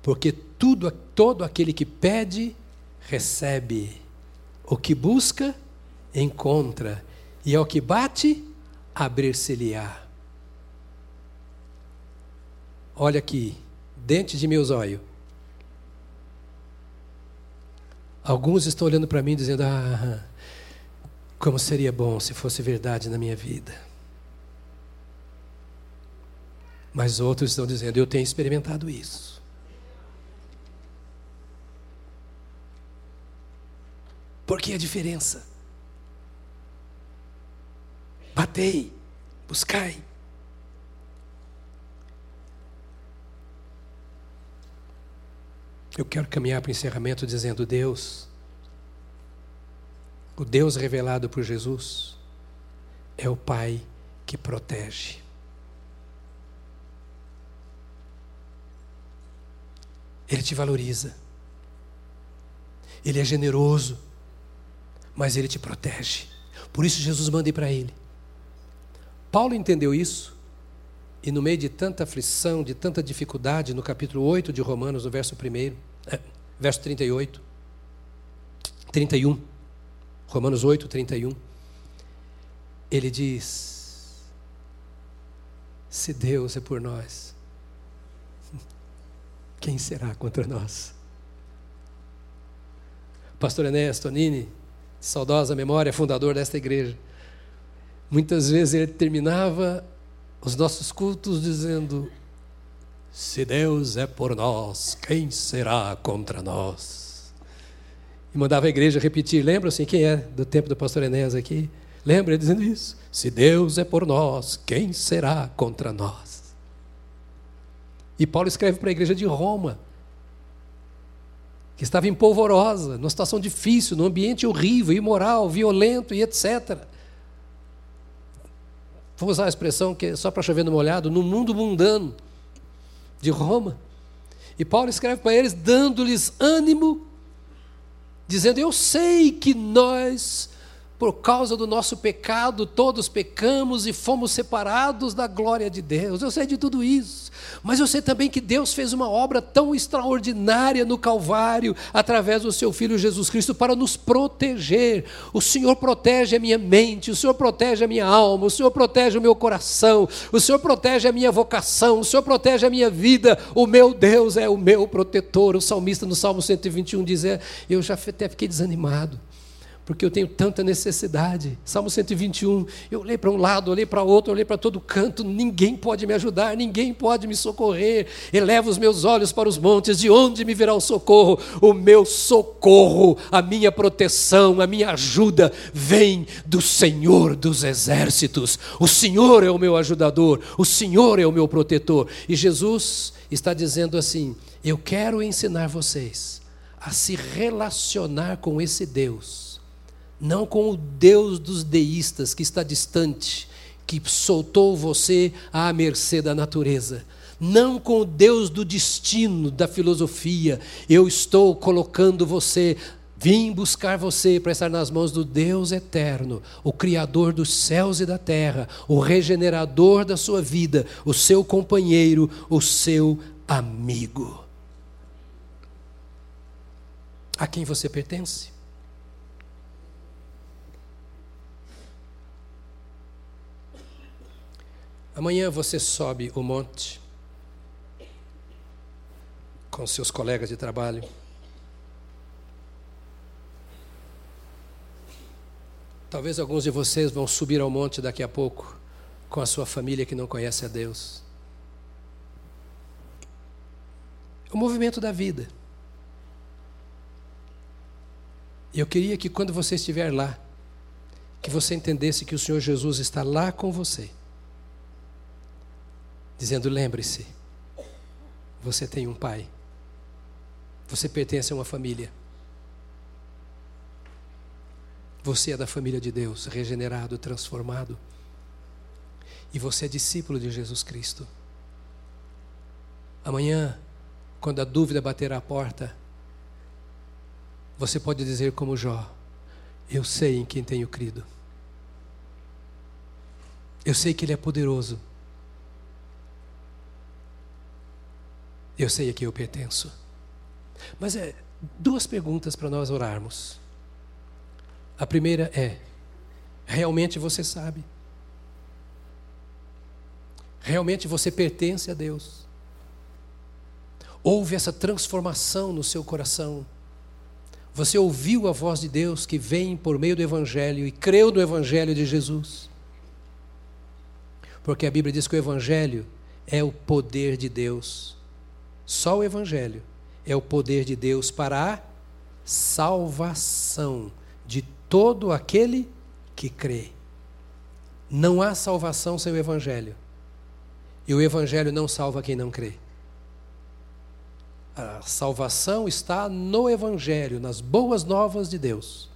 [SPEAKER 1] Porque tudo, todo aquele que pede, recebe. O que busca, encontra. E ao que bate, abrir-se-lhe-á. Olha aqui, dente de meus olhos. Alguns estão olhando para mim dizendo: Ah, como seria bom se fosse verdade na minha vida. Mas outros estão dizendo: Eu tenho experimentado isso. Por que a diferença? Batei, buscai. Eu quero caminhar para o encerramento dizendo: Deus, o Deus revelado por Jesus, é o Pai que protege. Ele te valoriza. Ele é generoso, mas ele te protege. Por isso Jesus manda ir para ele. Paulo entendeu isso e no meio de tanta aflição, de tanta dificuldade, no capítulo 8 de Romanos, no verso 1, é, verso 38, 31, Romanos 8, 31, ele diz: Se Deus é por nós, quem será contra nós? Pastor Enéas Tonini, saudosa memória, fundador desta igreja, muitas vezes ele terminava os nossos cultos dizendo: Se Deus é por nós, quem será contra nós? E mandava a igreja repetir. Lembra assim quem é do tempo do pastor Enéas aqui? Lembra dizendo isso? Se Deus é por nós, quem será contra nós? E Paulo escreve para a igreja de Roma, que estava em polvorosa, numa situação difícil, num ambiente horrível, imoral, violento e etc vou usar a expressão que é só para chover no molhado, no mundo mundano de Roma. E Paulo escreve para eles, dando-lhes ânimo, dizendo: Eu sei que nós por causa do nosso pecado, todos pecamos e fomos separados da glória de Deus. Eu sei de tudo isso. Mas eu sei também que Deus fez uma obra tão extraordinária no Calvário, através do seu Filho Jesus Cristo, para nos proteger. O Senhor protege a minha mente, o Senhor protege a minha alma, o Senhor protege o meu coração, o Senhor protege a minha vocação, o Senhor protege a minha vida. O meu Deus é o meu protetor. O salmista no Salmo 121 diz: é, Eu já até fiquei desanimado porque eu tenho tanta necessidade. Salmo 121, eu olhei para um lado, olhei para outro, olhei para todo canto, ninguém pode me ajudar, ninguém pode me socorrer. Eleva os meus olhos para os montes, de onde me virá o socorro? O meu socorro, a minha proteção, a minha ajuda vem do Senhor dos exércitos. O Senhor é o meu ajudador, o Senhor é o meu protetor. E Jesus está dizendo assim: Eu quero ensinar vocês a se relacionar com esse Deus não com o Deus dos deístas que está distante, que soltou você à mercê da natureza. Não com o Deus do destino, da filosofia. Eu estou colocando você, vim buscar você para estar nas mãos do Deus eterno, o Criador dos céus e da terra, o regenerador da sua vida, o seu companheiro, o seu amigo. A quem você pertence? Amanhã você sobe o monte com seus colegas de trabalho. Talvez alguns de vocês vão subir ao monte daqui a pouco com a sua família que não conhece a Deus. O movimento da vida. Eu queria que quando você estiver lá, que você entendesse que o Senhor Jesus está lá com você dizendo: lembre-se, você tem um pai, você pertence a uma família. Você é da família de Deus, regenerado, transformado. E você é discípulo de Jesus Cristo. Amanhã, quando a dúvida bater à porta, você pode dizer como Jó: Eu sei em quem tenho crido. Eu sei que Ele é poderoso Eu sei a quem eu pertenço. Mas é duas perguntas para nós orarmos. A primeira é: realmente você sabe? Realmente você pertence a Deus? Houve essa transformação no seu coração? Você ouviu a voz de Deus que vem por meio do Evangelho e creu no Evangelho de Jesus? Porque a Bíblia diz que o Evangelho é o poder de Deus. Só o Evangelho é o poder de Deus para a salvação de todo aquele que crê. Não há salvação sem o Evangelho. E o Evangelho não salva quem não crê. A salvação está no Evangelho, nas boas novas de Deus.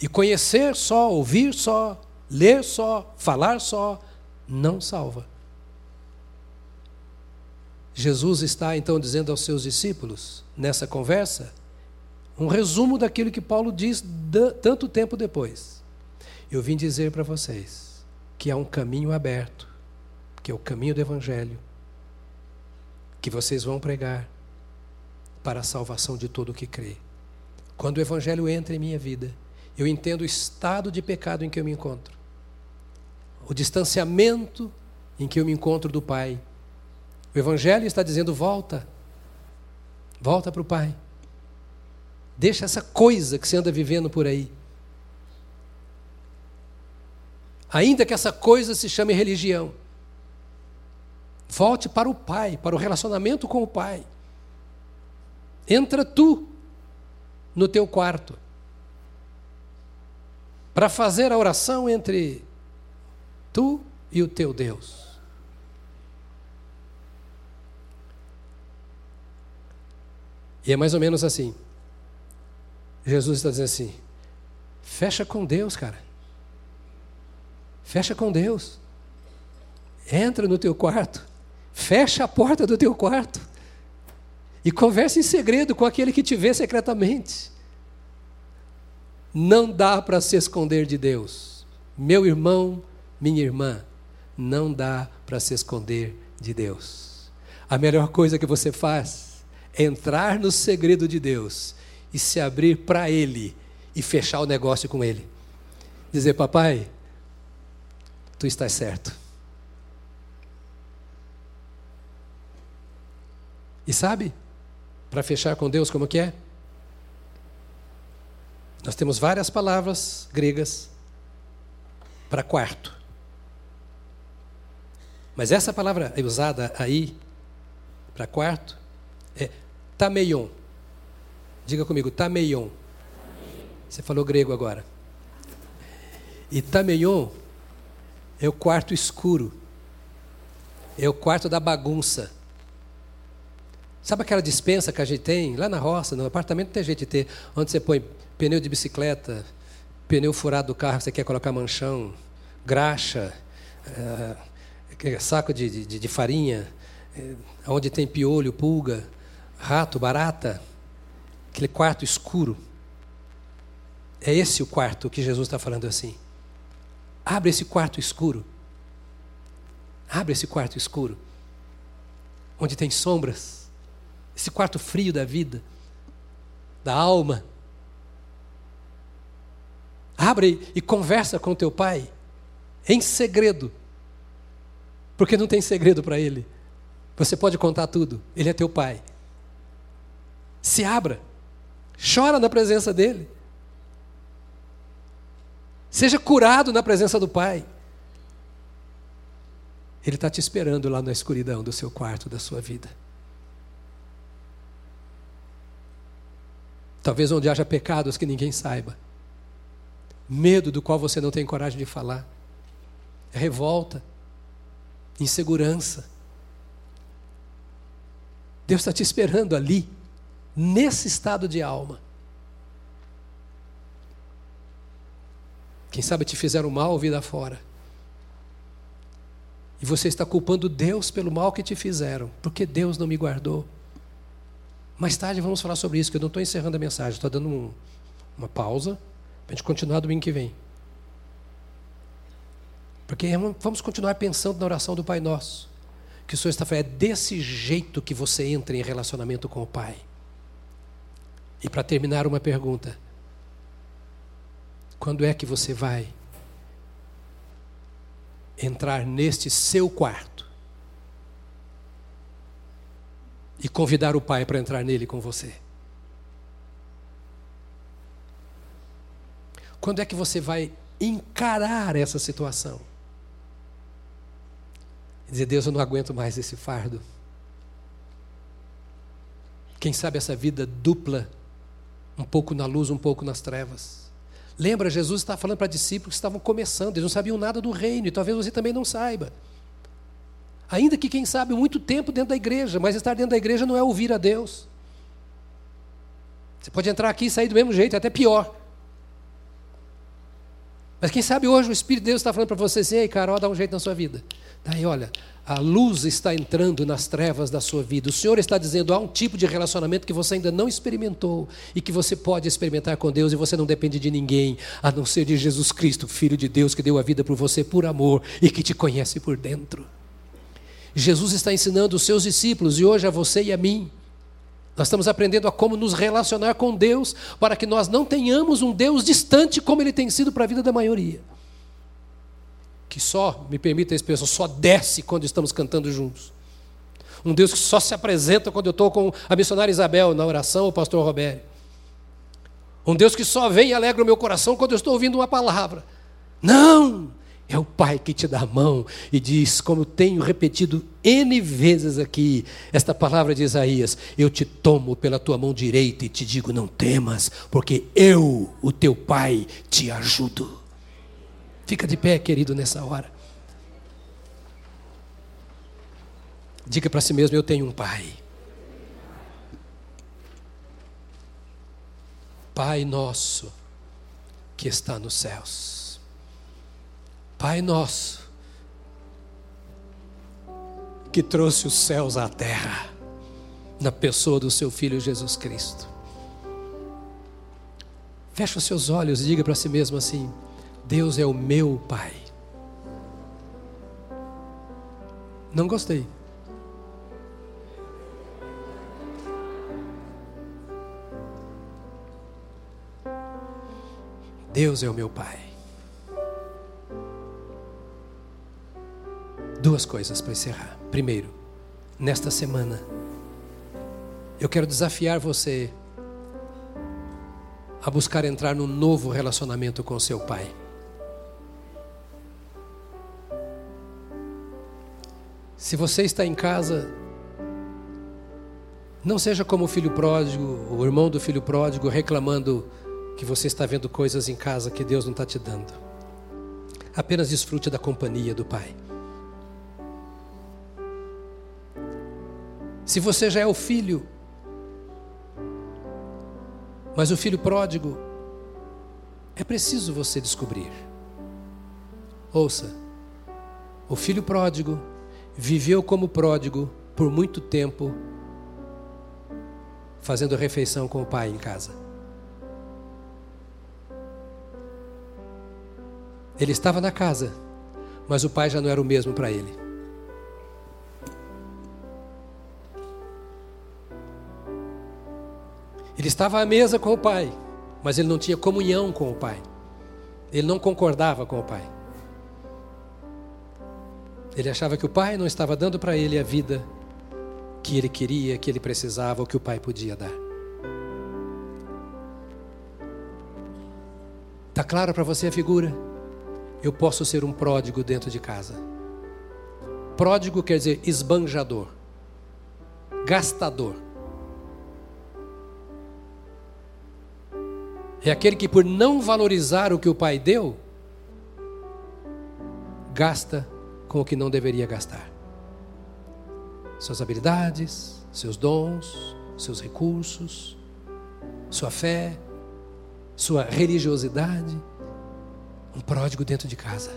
[SPEAKER 1] E conhecer só, ouvir só, ler só, falar só, não salva. Jesus está então dizendo aos seus discípulos, nessa conversa, um resumo daquilo que Paulo diz tanto tempo depois. Eu vim dizer para vocês que há um caminho aberto, que é o caminho do Evangelho, que vocês vão pregar para a salvação de todo o que crê. Quando o Evangelho entra em minha vida, eu entendo o estado de pecado em que eu me encontro, o distanciamento em que eu me encontro do Pai. O Evangelho está dizendo: volta, volta para o Pai. Deixa essa coisa que você anda vivendo por aí. Ainda que essa coisa se chame religião. Volte para o Pai, para o relacionamento com o Pai. Entra tu no teu quarto para fazer a oração entre tu e o teu Deus. E é mais ou menos assim. Jesus está dizendo assim: fecha com Deus, cara. Fecha com Deus. Entra no teu quarto. Fecha a porta do teu quarto. E conversa em segredo com aquele que te vê secretamente. Não dá para se esconder de Deus. Meu irmão, minha irmã, não dá para se esconder de Deus. A melhor coisa que você faz entrar no segredo de Deus e se abrir para Ele e fechar o negócio com Ele. Dizer, papai, tu estás certo. E sabe, para fechar com Deus, como que é? Nós temos várias palavras gregas para quarto. Mas essa palavra é usada aí para quarto é tameion. Diga comigo, tameion. Você falou grego agora. E tameion é o quarto escuro. É o quarto da bagunça. Sabe aquela dispensa que a gente tem lá na roça, no apartamento tem de ter, onde você põe pneu de bicicleta, pneu furado do carro você quer colocar manchão, graxa, é, saco de, de, de farinha, é, onde tem piolho, pulga, rato, barata aquele quarto escuro. É esse o quarto que Jesus está falando assim. Abre esse quarto escuro. Abre esse quarto escuro. Onde tem sombras. Esse quarto frio da vida, da alma. Abre e conversa com teu pai em segredo. Porque não tem segredo para ele. Você pode contar tudo. Ele é teu pai. Se abra. Chora na presença dele. Seja curado na presença do Pai. Ele está te esperando lá na escuridão do seu quarto, da sua vida. Talvez onde haja pecados que ninguém saiba. Medo do qual você não tem coragem de falar. Revolta. Insegurança. Deus está te esperando ali nesse estado de alma. Quem sabe te fizeram mal vida fora. E você está culpando Deus pelo mal que te fizeram, porque Deus não me guardou. Mais tarde vamos falar sobre isso, que eu não estou encerrando a mensagem, estou dando um, uma pausa para a gente continuar domingo que vem. Porque vamos continuar pensando na oração do Pai Nosso. Que o Senhor está falando, é desse jeito que você entra em relacionamento com o Pai. E para terminar, uma pergunta: quando é que você vai entrar neste seu quarto e convidar o Pai para entrar nele com você? Quando é que você vai encarar essa situação? E dizer: Deus, eu não aguento mais esse fardo. Quem sabe essa vida dupla, um pouco na luz, um pouco nas trevas. Lembra, Jesus estava falando para discípulos que estavam começando, eles não sabiam nada do reino, e talvez você também não saiba. Ainda que, quem sabe, muito tempo dentro da igreja, mas estar dentro da igreja não é ouvir a Deus. Você pode entrar aqui e sair do mesmo jeito, é até pior. Mas quem sabe hoje o Espírito de Deus está falando para você assim, ei, Carol, dá um jeito na sua vida. Daí, olha, a luz está entrando nas trevas da sua vida. O Senhor está dizendo, há um tipo de relacionamento que você ainda não experimentou e que você pode experimentar com Deus e você não depende de ninguém, a não ser de Jesus Cristo, Filho de Deus, que deu a vida por você por amor e que te conhece por dentro. Jesus está ensinando os seus discípulos e hoje a você e a mim. Nós estamos aprendendo a como nos relacionar com Deus para que nós não tenhamos um Deus distante como ele tem sido para a vida da maioria. Que só, me permita a expressão, só desce quando estamos cantando juntos. Um Deus que só se apresenta quando eu estou com a missionária Isabel na oração, o pastor Roberto. Um Deus que só vem e alegra o meu coração quando eu estou ouvindo uma palavra. Não! É o Pai que te dá a mão e diz, como tenho repetido N vezes aqui, esta palavra de Isaías: Eu te tomo pela tua mão direita e te digo, não temas, porque eu, o teu Pai, te ajudo. Fica de pé, querido, nessa hora. Diga para si mesmo: Eu tenho um Pai. Pai nosso que está nos céus Pai nosso, que trouxe os céus à terra, na pessoa do seu Filho Jesus Cristo. Feche os seus olhos e diga para si mesmo assim: Deus é o meu Pai. Não gostei. Deus é o meu Pai. Duas coisas para encerrar. Primeiro, nesta semana, eu quero desafiar você a buscar entrar num novo relacionamento com seu pai. Se você está em casa, não seja como o filho pródigo, o irmão do filho pródigo, reclamando que você está vendo coisas em casa que Deus não está te dando. Apenas desfrute da companhia do Pai. Se você já é o filho, mas o filho pródigo, é preciso você descobrir. Ouça, o filho pródigo viveu como pródigo por muito tempo, fazendo refeição com o pai em casa. Ele estava na casa, mas o pai já não era o mesmo para ele. Ele estava à mesa com o pai, mas ele não tinha comunhão com o pai. Ele não concordava com o pai. Ele achava que o pai não estava dando para ele a vida que ele queria, que ele precisava, ou que o pai podia dar. Está claro para você a figura? Eu posso ser um pródigo dentro de casa. Pródigo quer dizer esbanjador, gastador. É aquele que, por não valorizar o que o pai deu, gasta com o que não deveria gastar. Suas habilidades, seus dons, seus recursos, sua fé, sua religiosidade. Um pródigo dentro de casa.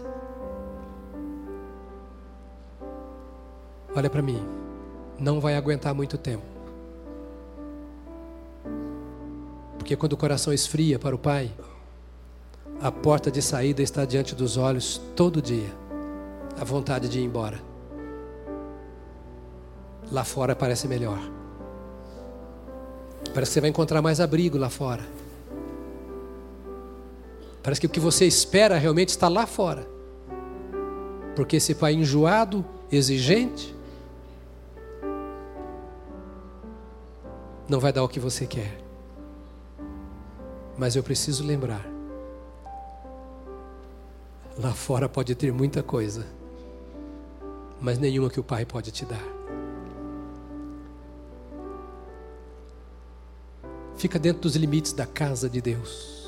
[SPEAKER 1] Olha para mim, não vai aguentar muito tempo. Porque quando o coração esfria para o Pai, a porta de saída está diante dos olhos todo dia a vontade de ir embora. Lá fora parece melhor. Parece que você vai encontrar mais abrigo lá fora. Parece que o que você espera realmente está lá fora. Porque esse pai enjoado, exigente, não vai dar o que você quer. Mas eu preciso lembrar. Lá fora pode ter muita coisa. Mas nenhuma que o Pai pode te dar. Fica dentro dos limites da casa de Deus.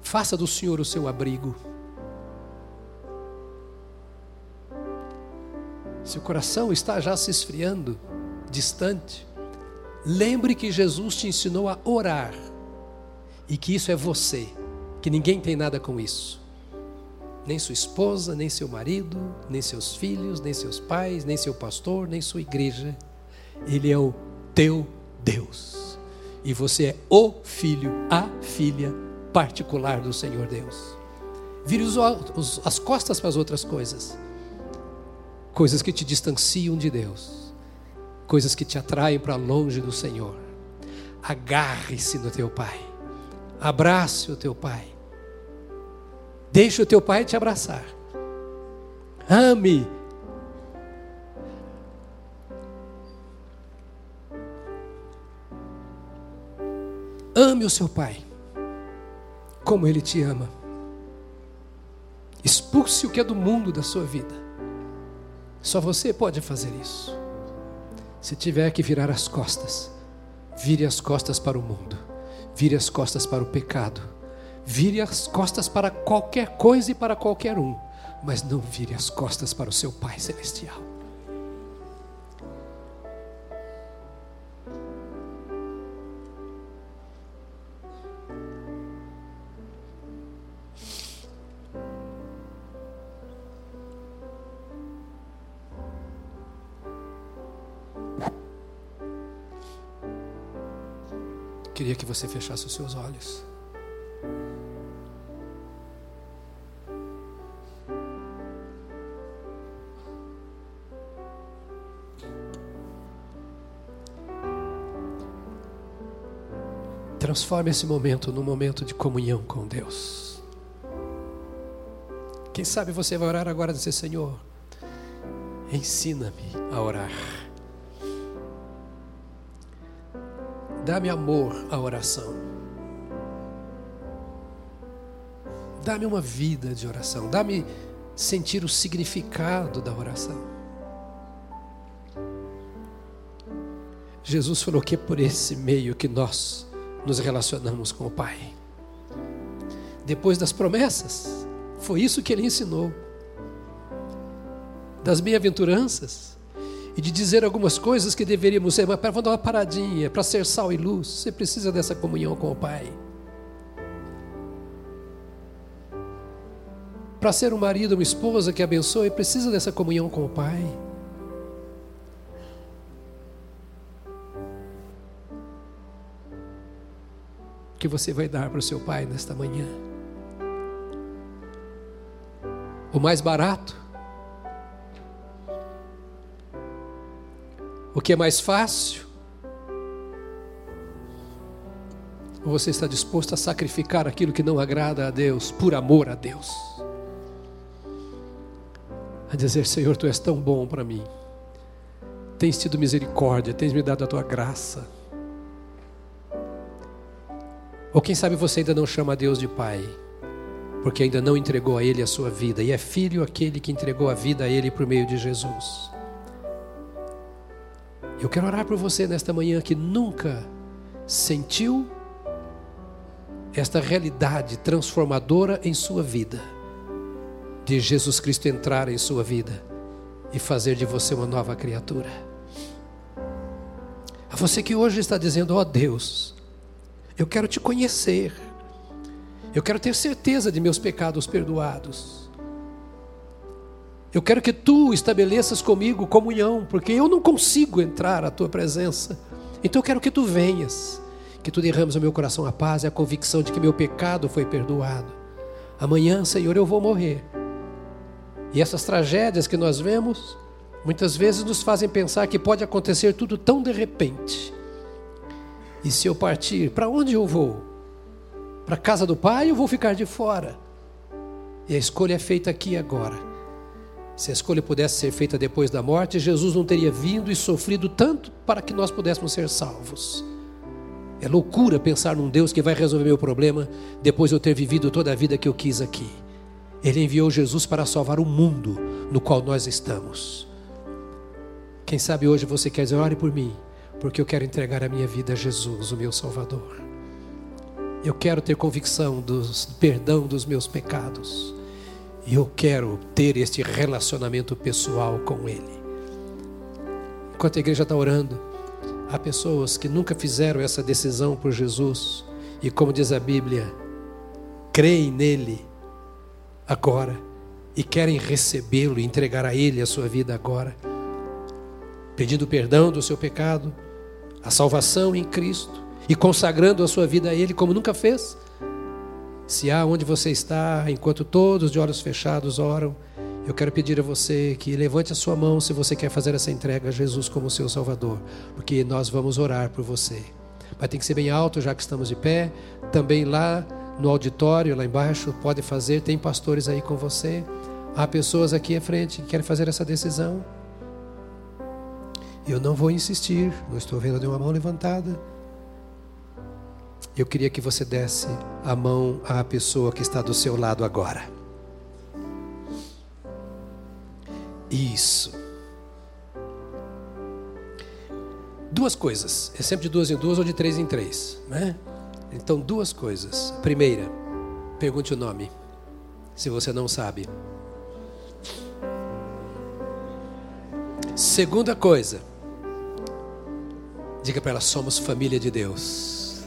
[SPEAKER 1] Faça do Senhor o seu abrigo. Se o coração está já se esfriando, distante, lembre que Jesus te ensinou a orar e que isso é você, que ninguém tem nada com isso. Nem sua esposa, nem seu marido, nem seus filhos, nem seus pais, nem seu pastor, nem sua igreja. Ele é o teu Deus. E você é o filho, a filha particular do Senhor Deus. Vire os, os, as costas para as outras coisas. Coisas que te distanciam de Deus. Coisas que te atraem para longe do Senhor. Agarre-se no teu Pai. Abrace o teu Pai. Deixe o teu Pai te abraçar. Ame. Ame o seu Pai, como Ele te ama. Expulse o que é do mundo da sua vida. Só você pode fazer isso. Se tiver que virar as costas, vire as costas para o mundo. Vire as costas para o pecado. Vire as costas para qualquer coisa e para qualquer um. Mas não vire as costas para o seu Pai Celestial. Queria que você fechasse os seus olhos. Transforme esse momento num momento de comunhão com Deus. Quem sabe você vai orar agora e dizer: Senhor, ensina-me a orar. Dá-me amor à oração. Dá-me uma vida de oração. Dá-me sentir o significado da oração. Jesus falou que é por esse meio que nós nos relacionamos com o Pai. Depois das promessas, foi isso que ele ensinou. Das bem-aventuranças, e de dizer algumas coisas que deveríamos ser, mas para dar uma paradinha, para ser sal e luz, você precisa dessa comunhão com o Pai. Para ser um marido, uma esposa que abençoe, precisa dessa comunhão com o Pai. Que você vai dar para o seu pai nesta manhã? O mais barato O que é mais fácil? Ou você está disposto a sacrificar aquilo que não agrada a Deus, por amor a Deus? A dizer: Senhor, tu és tão bom para mim, tens tido misericórdia, tens me dado a tua graça. Ou quem sabe você ainda não chama a Deus de Pai, porque ainda não entregou a Ele a sua vida, e é filho aquele que entregou a vida a Ele por meio de Jesus. Eu quero orar por você nesta manhã que nunca sentiu esta realidade transformadora em sua vida, de Jesus Cristo entrar em sua vida e fazer de você uma nova criatura. A você que hoje está dizendo: Ó oh Deus, eu quero te conhecer, eu quero ter certeza de meus pecados perdoados. Eu quero que tu estabeleças comigo comunhão, porque eu não consigo entrar à tua presença. Então eu quero que tu venhas, que tu derrames no meu coração a paz e a convicção de que meu pecado foi perdoado. Amanhã, Senhor, eu vou morrer. E essas tragédias que nós vemos, muitas vezes nos fazem pensar que pode acontecer tudo tão de repente. E se eu partir, para onde eu vou? Para a casa do Pai ou vou ficar de fora? E a escolha é feita aqui agora. Se a escolha pudesse ser feita depois da morte, Jesus não teria vindo e sofrido tanto para que nós pudéssemos ser salvos. É loucura pensar num Deus que vai resolver meu problema depois de eu ter vivido toda a vida que eu quis aqui. Ele enviou Jesus para salvar o mundo no qual nós estamos. Quem sabe hoje você quer dizer, ore por mim, porque eu quero entregar a minha vida a Jesus, o meu Salvador. Eu quero ter convicção do perdão dos meus pecados. E eu quero ter este relacionamento pessoal com Ele. Enquanto a igreja está orando, há pessoas que nunca fizeram essa decisão por Jesus. E como diz a Bíblia, creem nele agora e querem recebê-lo e entregar a Ele a sua vida agora, pedindo perdão do seu pecado, a salvação em Cristo e consagrando a sua vida a Ele como nunca fez. Se há onde você está, enquanto todos de olhos fechados oram, eu quero pedir a você que levante a sua mão se você quer fazer essa entrega a Jesus como seu Salvador, porque nós vamos orar por você. Mas tem que ser bem alto, já que estamos de pé. Também lá no auditório, lá embaixo, pode fazer. Tem pastores aí com você. Há pessoas aqui à frente que querem fazer essa decisão. Eu não vou insistir, não estou vendo nenhuma mão levantada. Eu queria que você desse a mão à pessoa que está do seu lado agora. Isso. Duas coisas. É sempre de duas em duas ou de três em três, né? Então, duas coisas. Primeira, pergunte o nome, se você não sabe. Segunda coisa, diga para ela: somos família de Deus.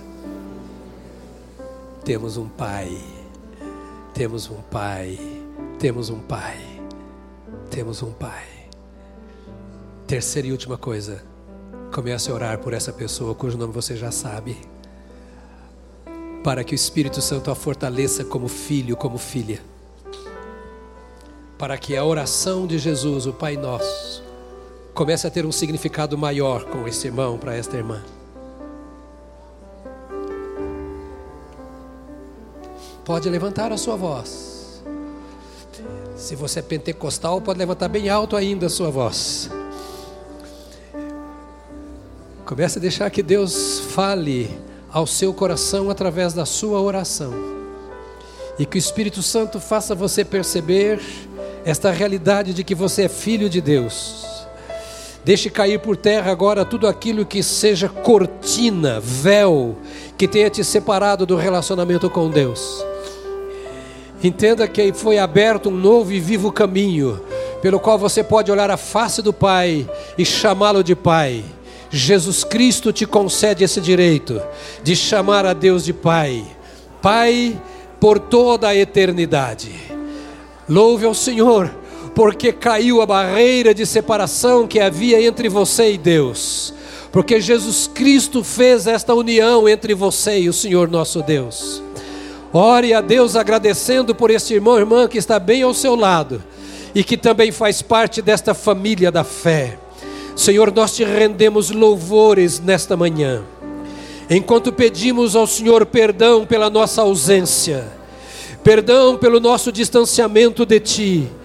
[SPEAKER 1] Temos um Pai, temos um Pai, temos um Pai, temos um Pai. Terceira e última coisa, comece a orar por essa pessoa cujo nome você já sabe, para que o Espírito Santo a fortaleça como filho, como filha, para que a oração de Jesus, o Pai Nosso, comece a ter um significado maior com esse irmão, para esta irmã. Pode levantar a sua voz. Se você é pentecostal, pode levantar bem alto ainda a sua voz. Comece a deixar que Deus fale ao seu coração através da sua oração. E que o Espírito Santo faça você perceber esta realidade de que você é filho de Deus. Deixe cair por terra agora tudo aquilo que seja cortina, véu, que tenha te separado do relacionamento com Deus. Entenda que foi aberto um novo e vivo caminho, pelo qual você pode olhar a face do Pai e chamá-lo de Pai. Jesus Cristo te concede esse direito de chamar a Deus de Pai, Pai por toda a eternidade. Louve ao Senhor, porque caiu a barreira de separação que havia entre você e Deus, porque Jesus Cristo fez esta união entre você e o Senhor nosso Deus. Ore a Deus agradecendo por este irmão e irmã que está bem ao seu lado e que também faz parte desta família da fé. Senhor, nós te rendemos louvores nesta manhã. Enquanto pedimos ao Senhor perdão pela nossa ausência, perdão pelo nosso distanciamento de Ti,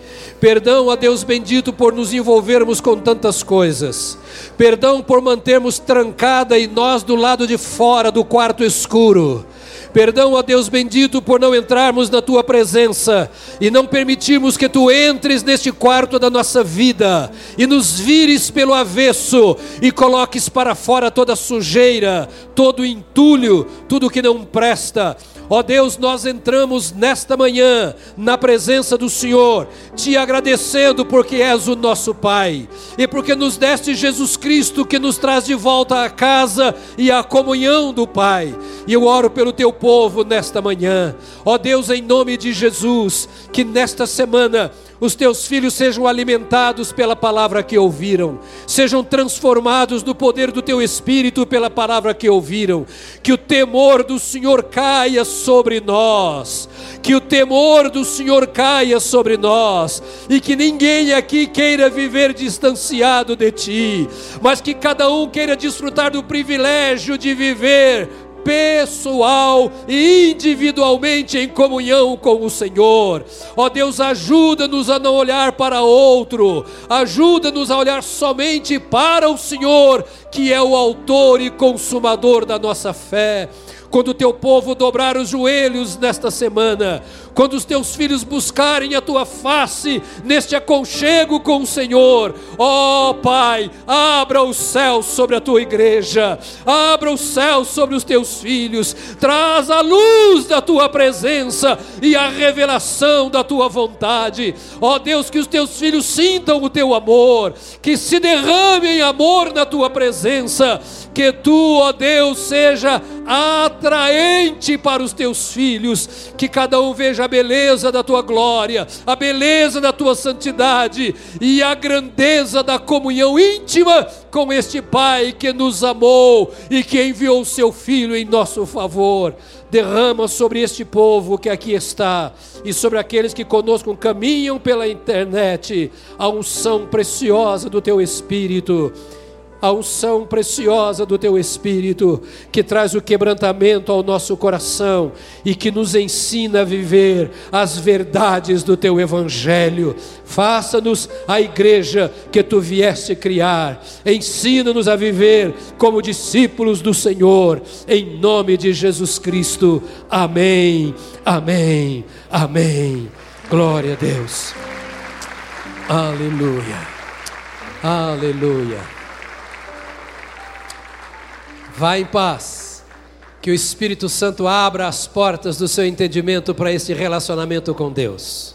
[SPEAKER 1] perdão a Deus bendito por nos envolvermos com tantas coisas, perdão por mantermos trancada e nós do lado de fora do quarto escuro Perdão a Deus bendito por não entrarmos na tua presença e não permitirmos que tu entres neste quarto da nossa vida e nos vires pelo avesso e coloques para fora toda sujeira, todo entulho, tudo que não presta Ó Deus, nós entramos nesta manhã na presença do Senhor, te agradecendo porque és o nosso Pai e porque nos deste Jesus Cristo que nos traz de volta à casa e à comunhão do Pai. E eu oro pelo teu povo nesta manhã. Ó Deus, em nome de Jesus, que nesta semana os teus filhos sejam alimentados pela palavra que ouviram, sejam transformados no poder do teu espírito pela palavra que ouviram, que o temor do Senhor caia sobre nós, que o temor do Senhor caia sobre nós, e que ninguém aqui queira viver distanciado de ti, mas que cada um queira desfrutar do privilégio de viver pessoal e individualmente em comunhão com o Senhor. Ó Deus, ajuda-nos a não olhar para outro, ajuda-nos a olhar somente para o Senhor, que é o autor e consumador da nossa fé quando o teu povo dobrar os joelhos nesta semana, quando os teus filhos buscarem a tua face neste aconchego com o Senhor. Ó oh, Pai, abra os céus sobre a tua igreja, abra os céus sobre os teus filhos, traz a luz da tua presença e a revelação da tua vontade. Ó oh, Deus, que os teus filhos sintam o teu amor, que se derramem amor na tua presença, que tu, ó Deus, seja atraente para os teus filhos, que cada um veja a beleza da tua glória, a beleza da tua santidade e a grandeza da comunhão íntima com este Pai que nos amou e que enviou o seu Filho em nosso favor. Derrama sobre este povo que aqui está e sobre aqueles que conosco caminham pela internet a unção preciosa do teu Espírito a unção preciosa do teu Espírito, que traz o quebrantamento ao nosso coração e que nos ensina a viver as verdades do teu Evangelho. Faça-nos a igreja que tu vieste criar, ensina-nos a viver como discípulos do Senhor, em nome de Jesus Cristo. Amém, amém, amém. Glória a Deus. Aleluia. Aleluia. Vá em paz. Que o Espírito Santo abra as portas do seu entendimento para esse relacionamento com Deus.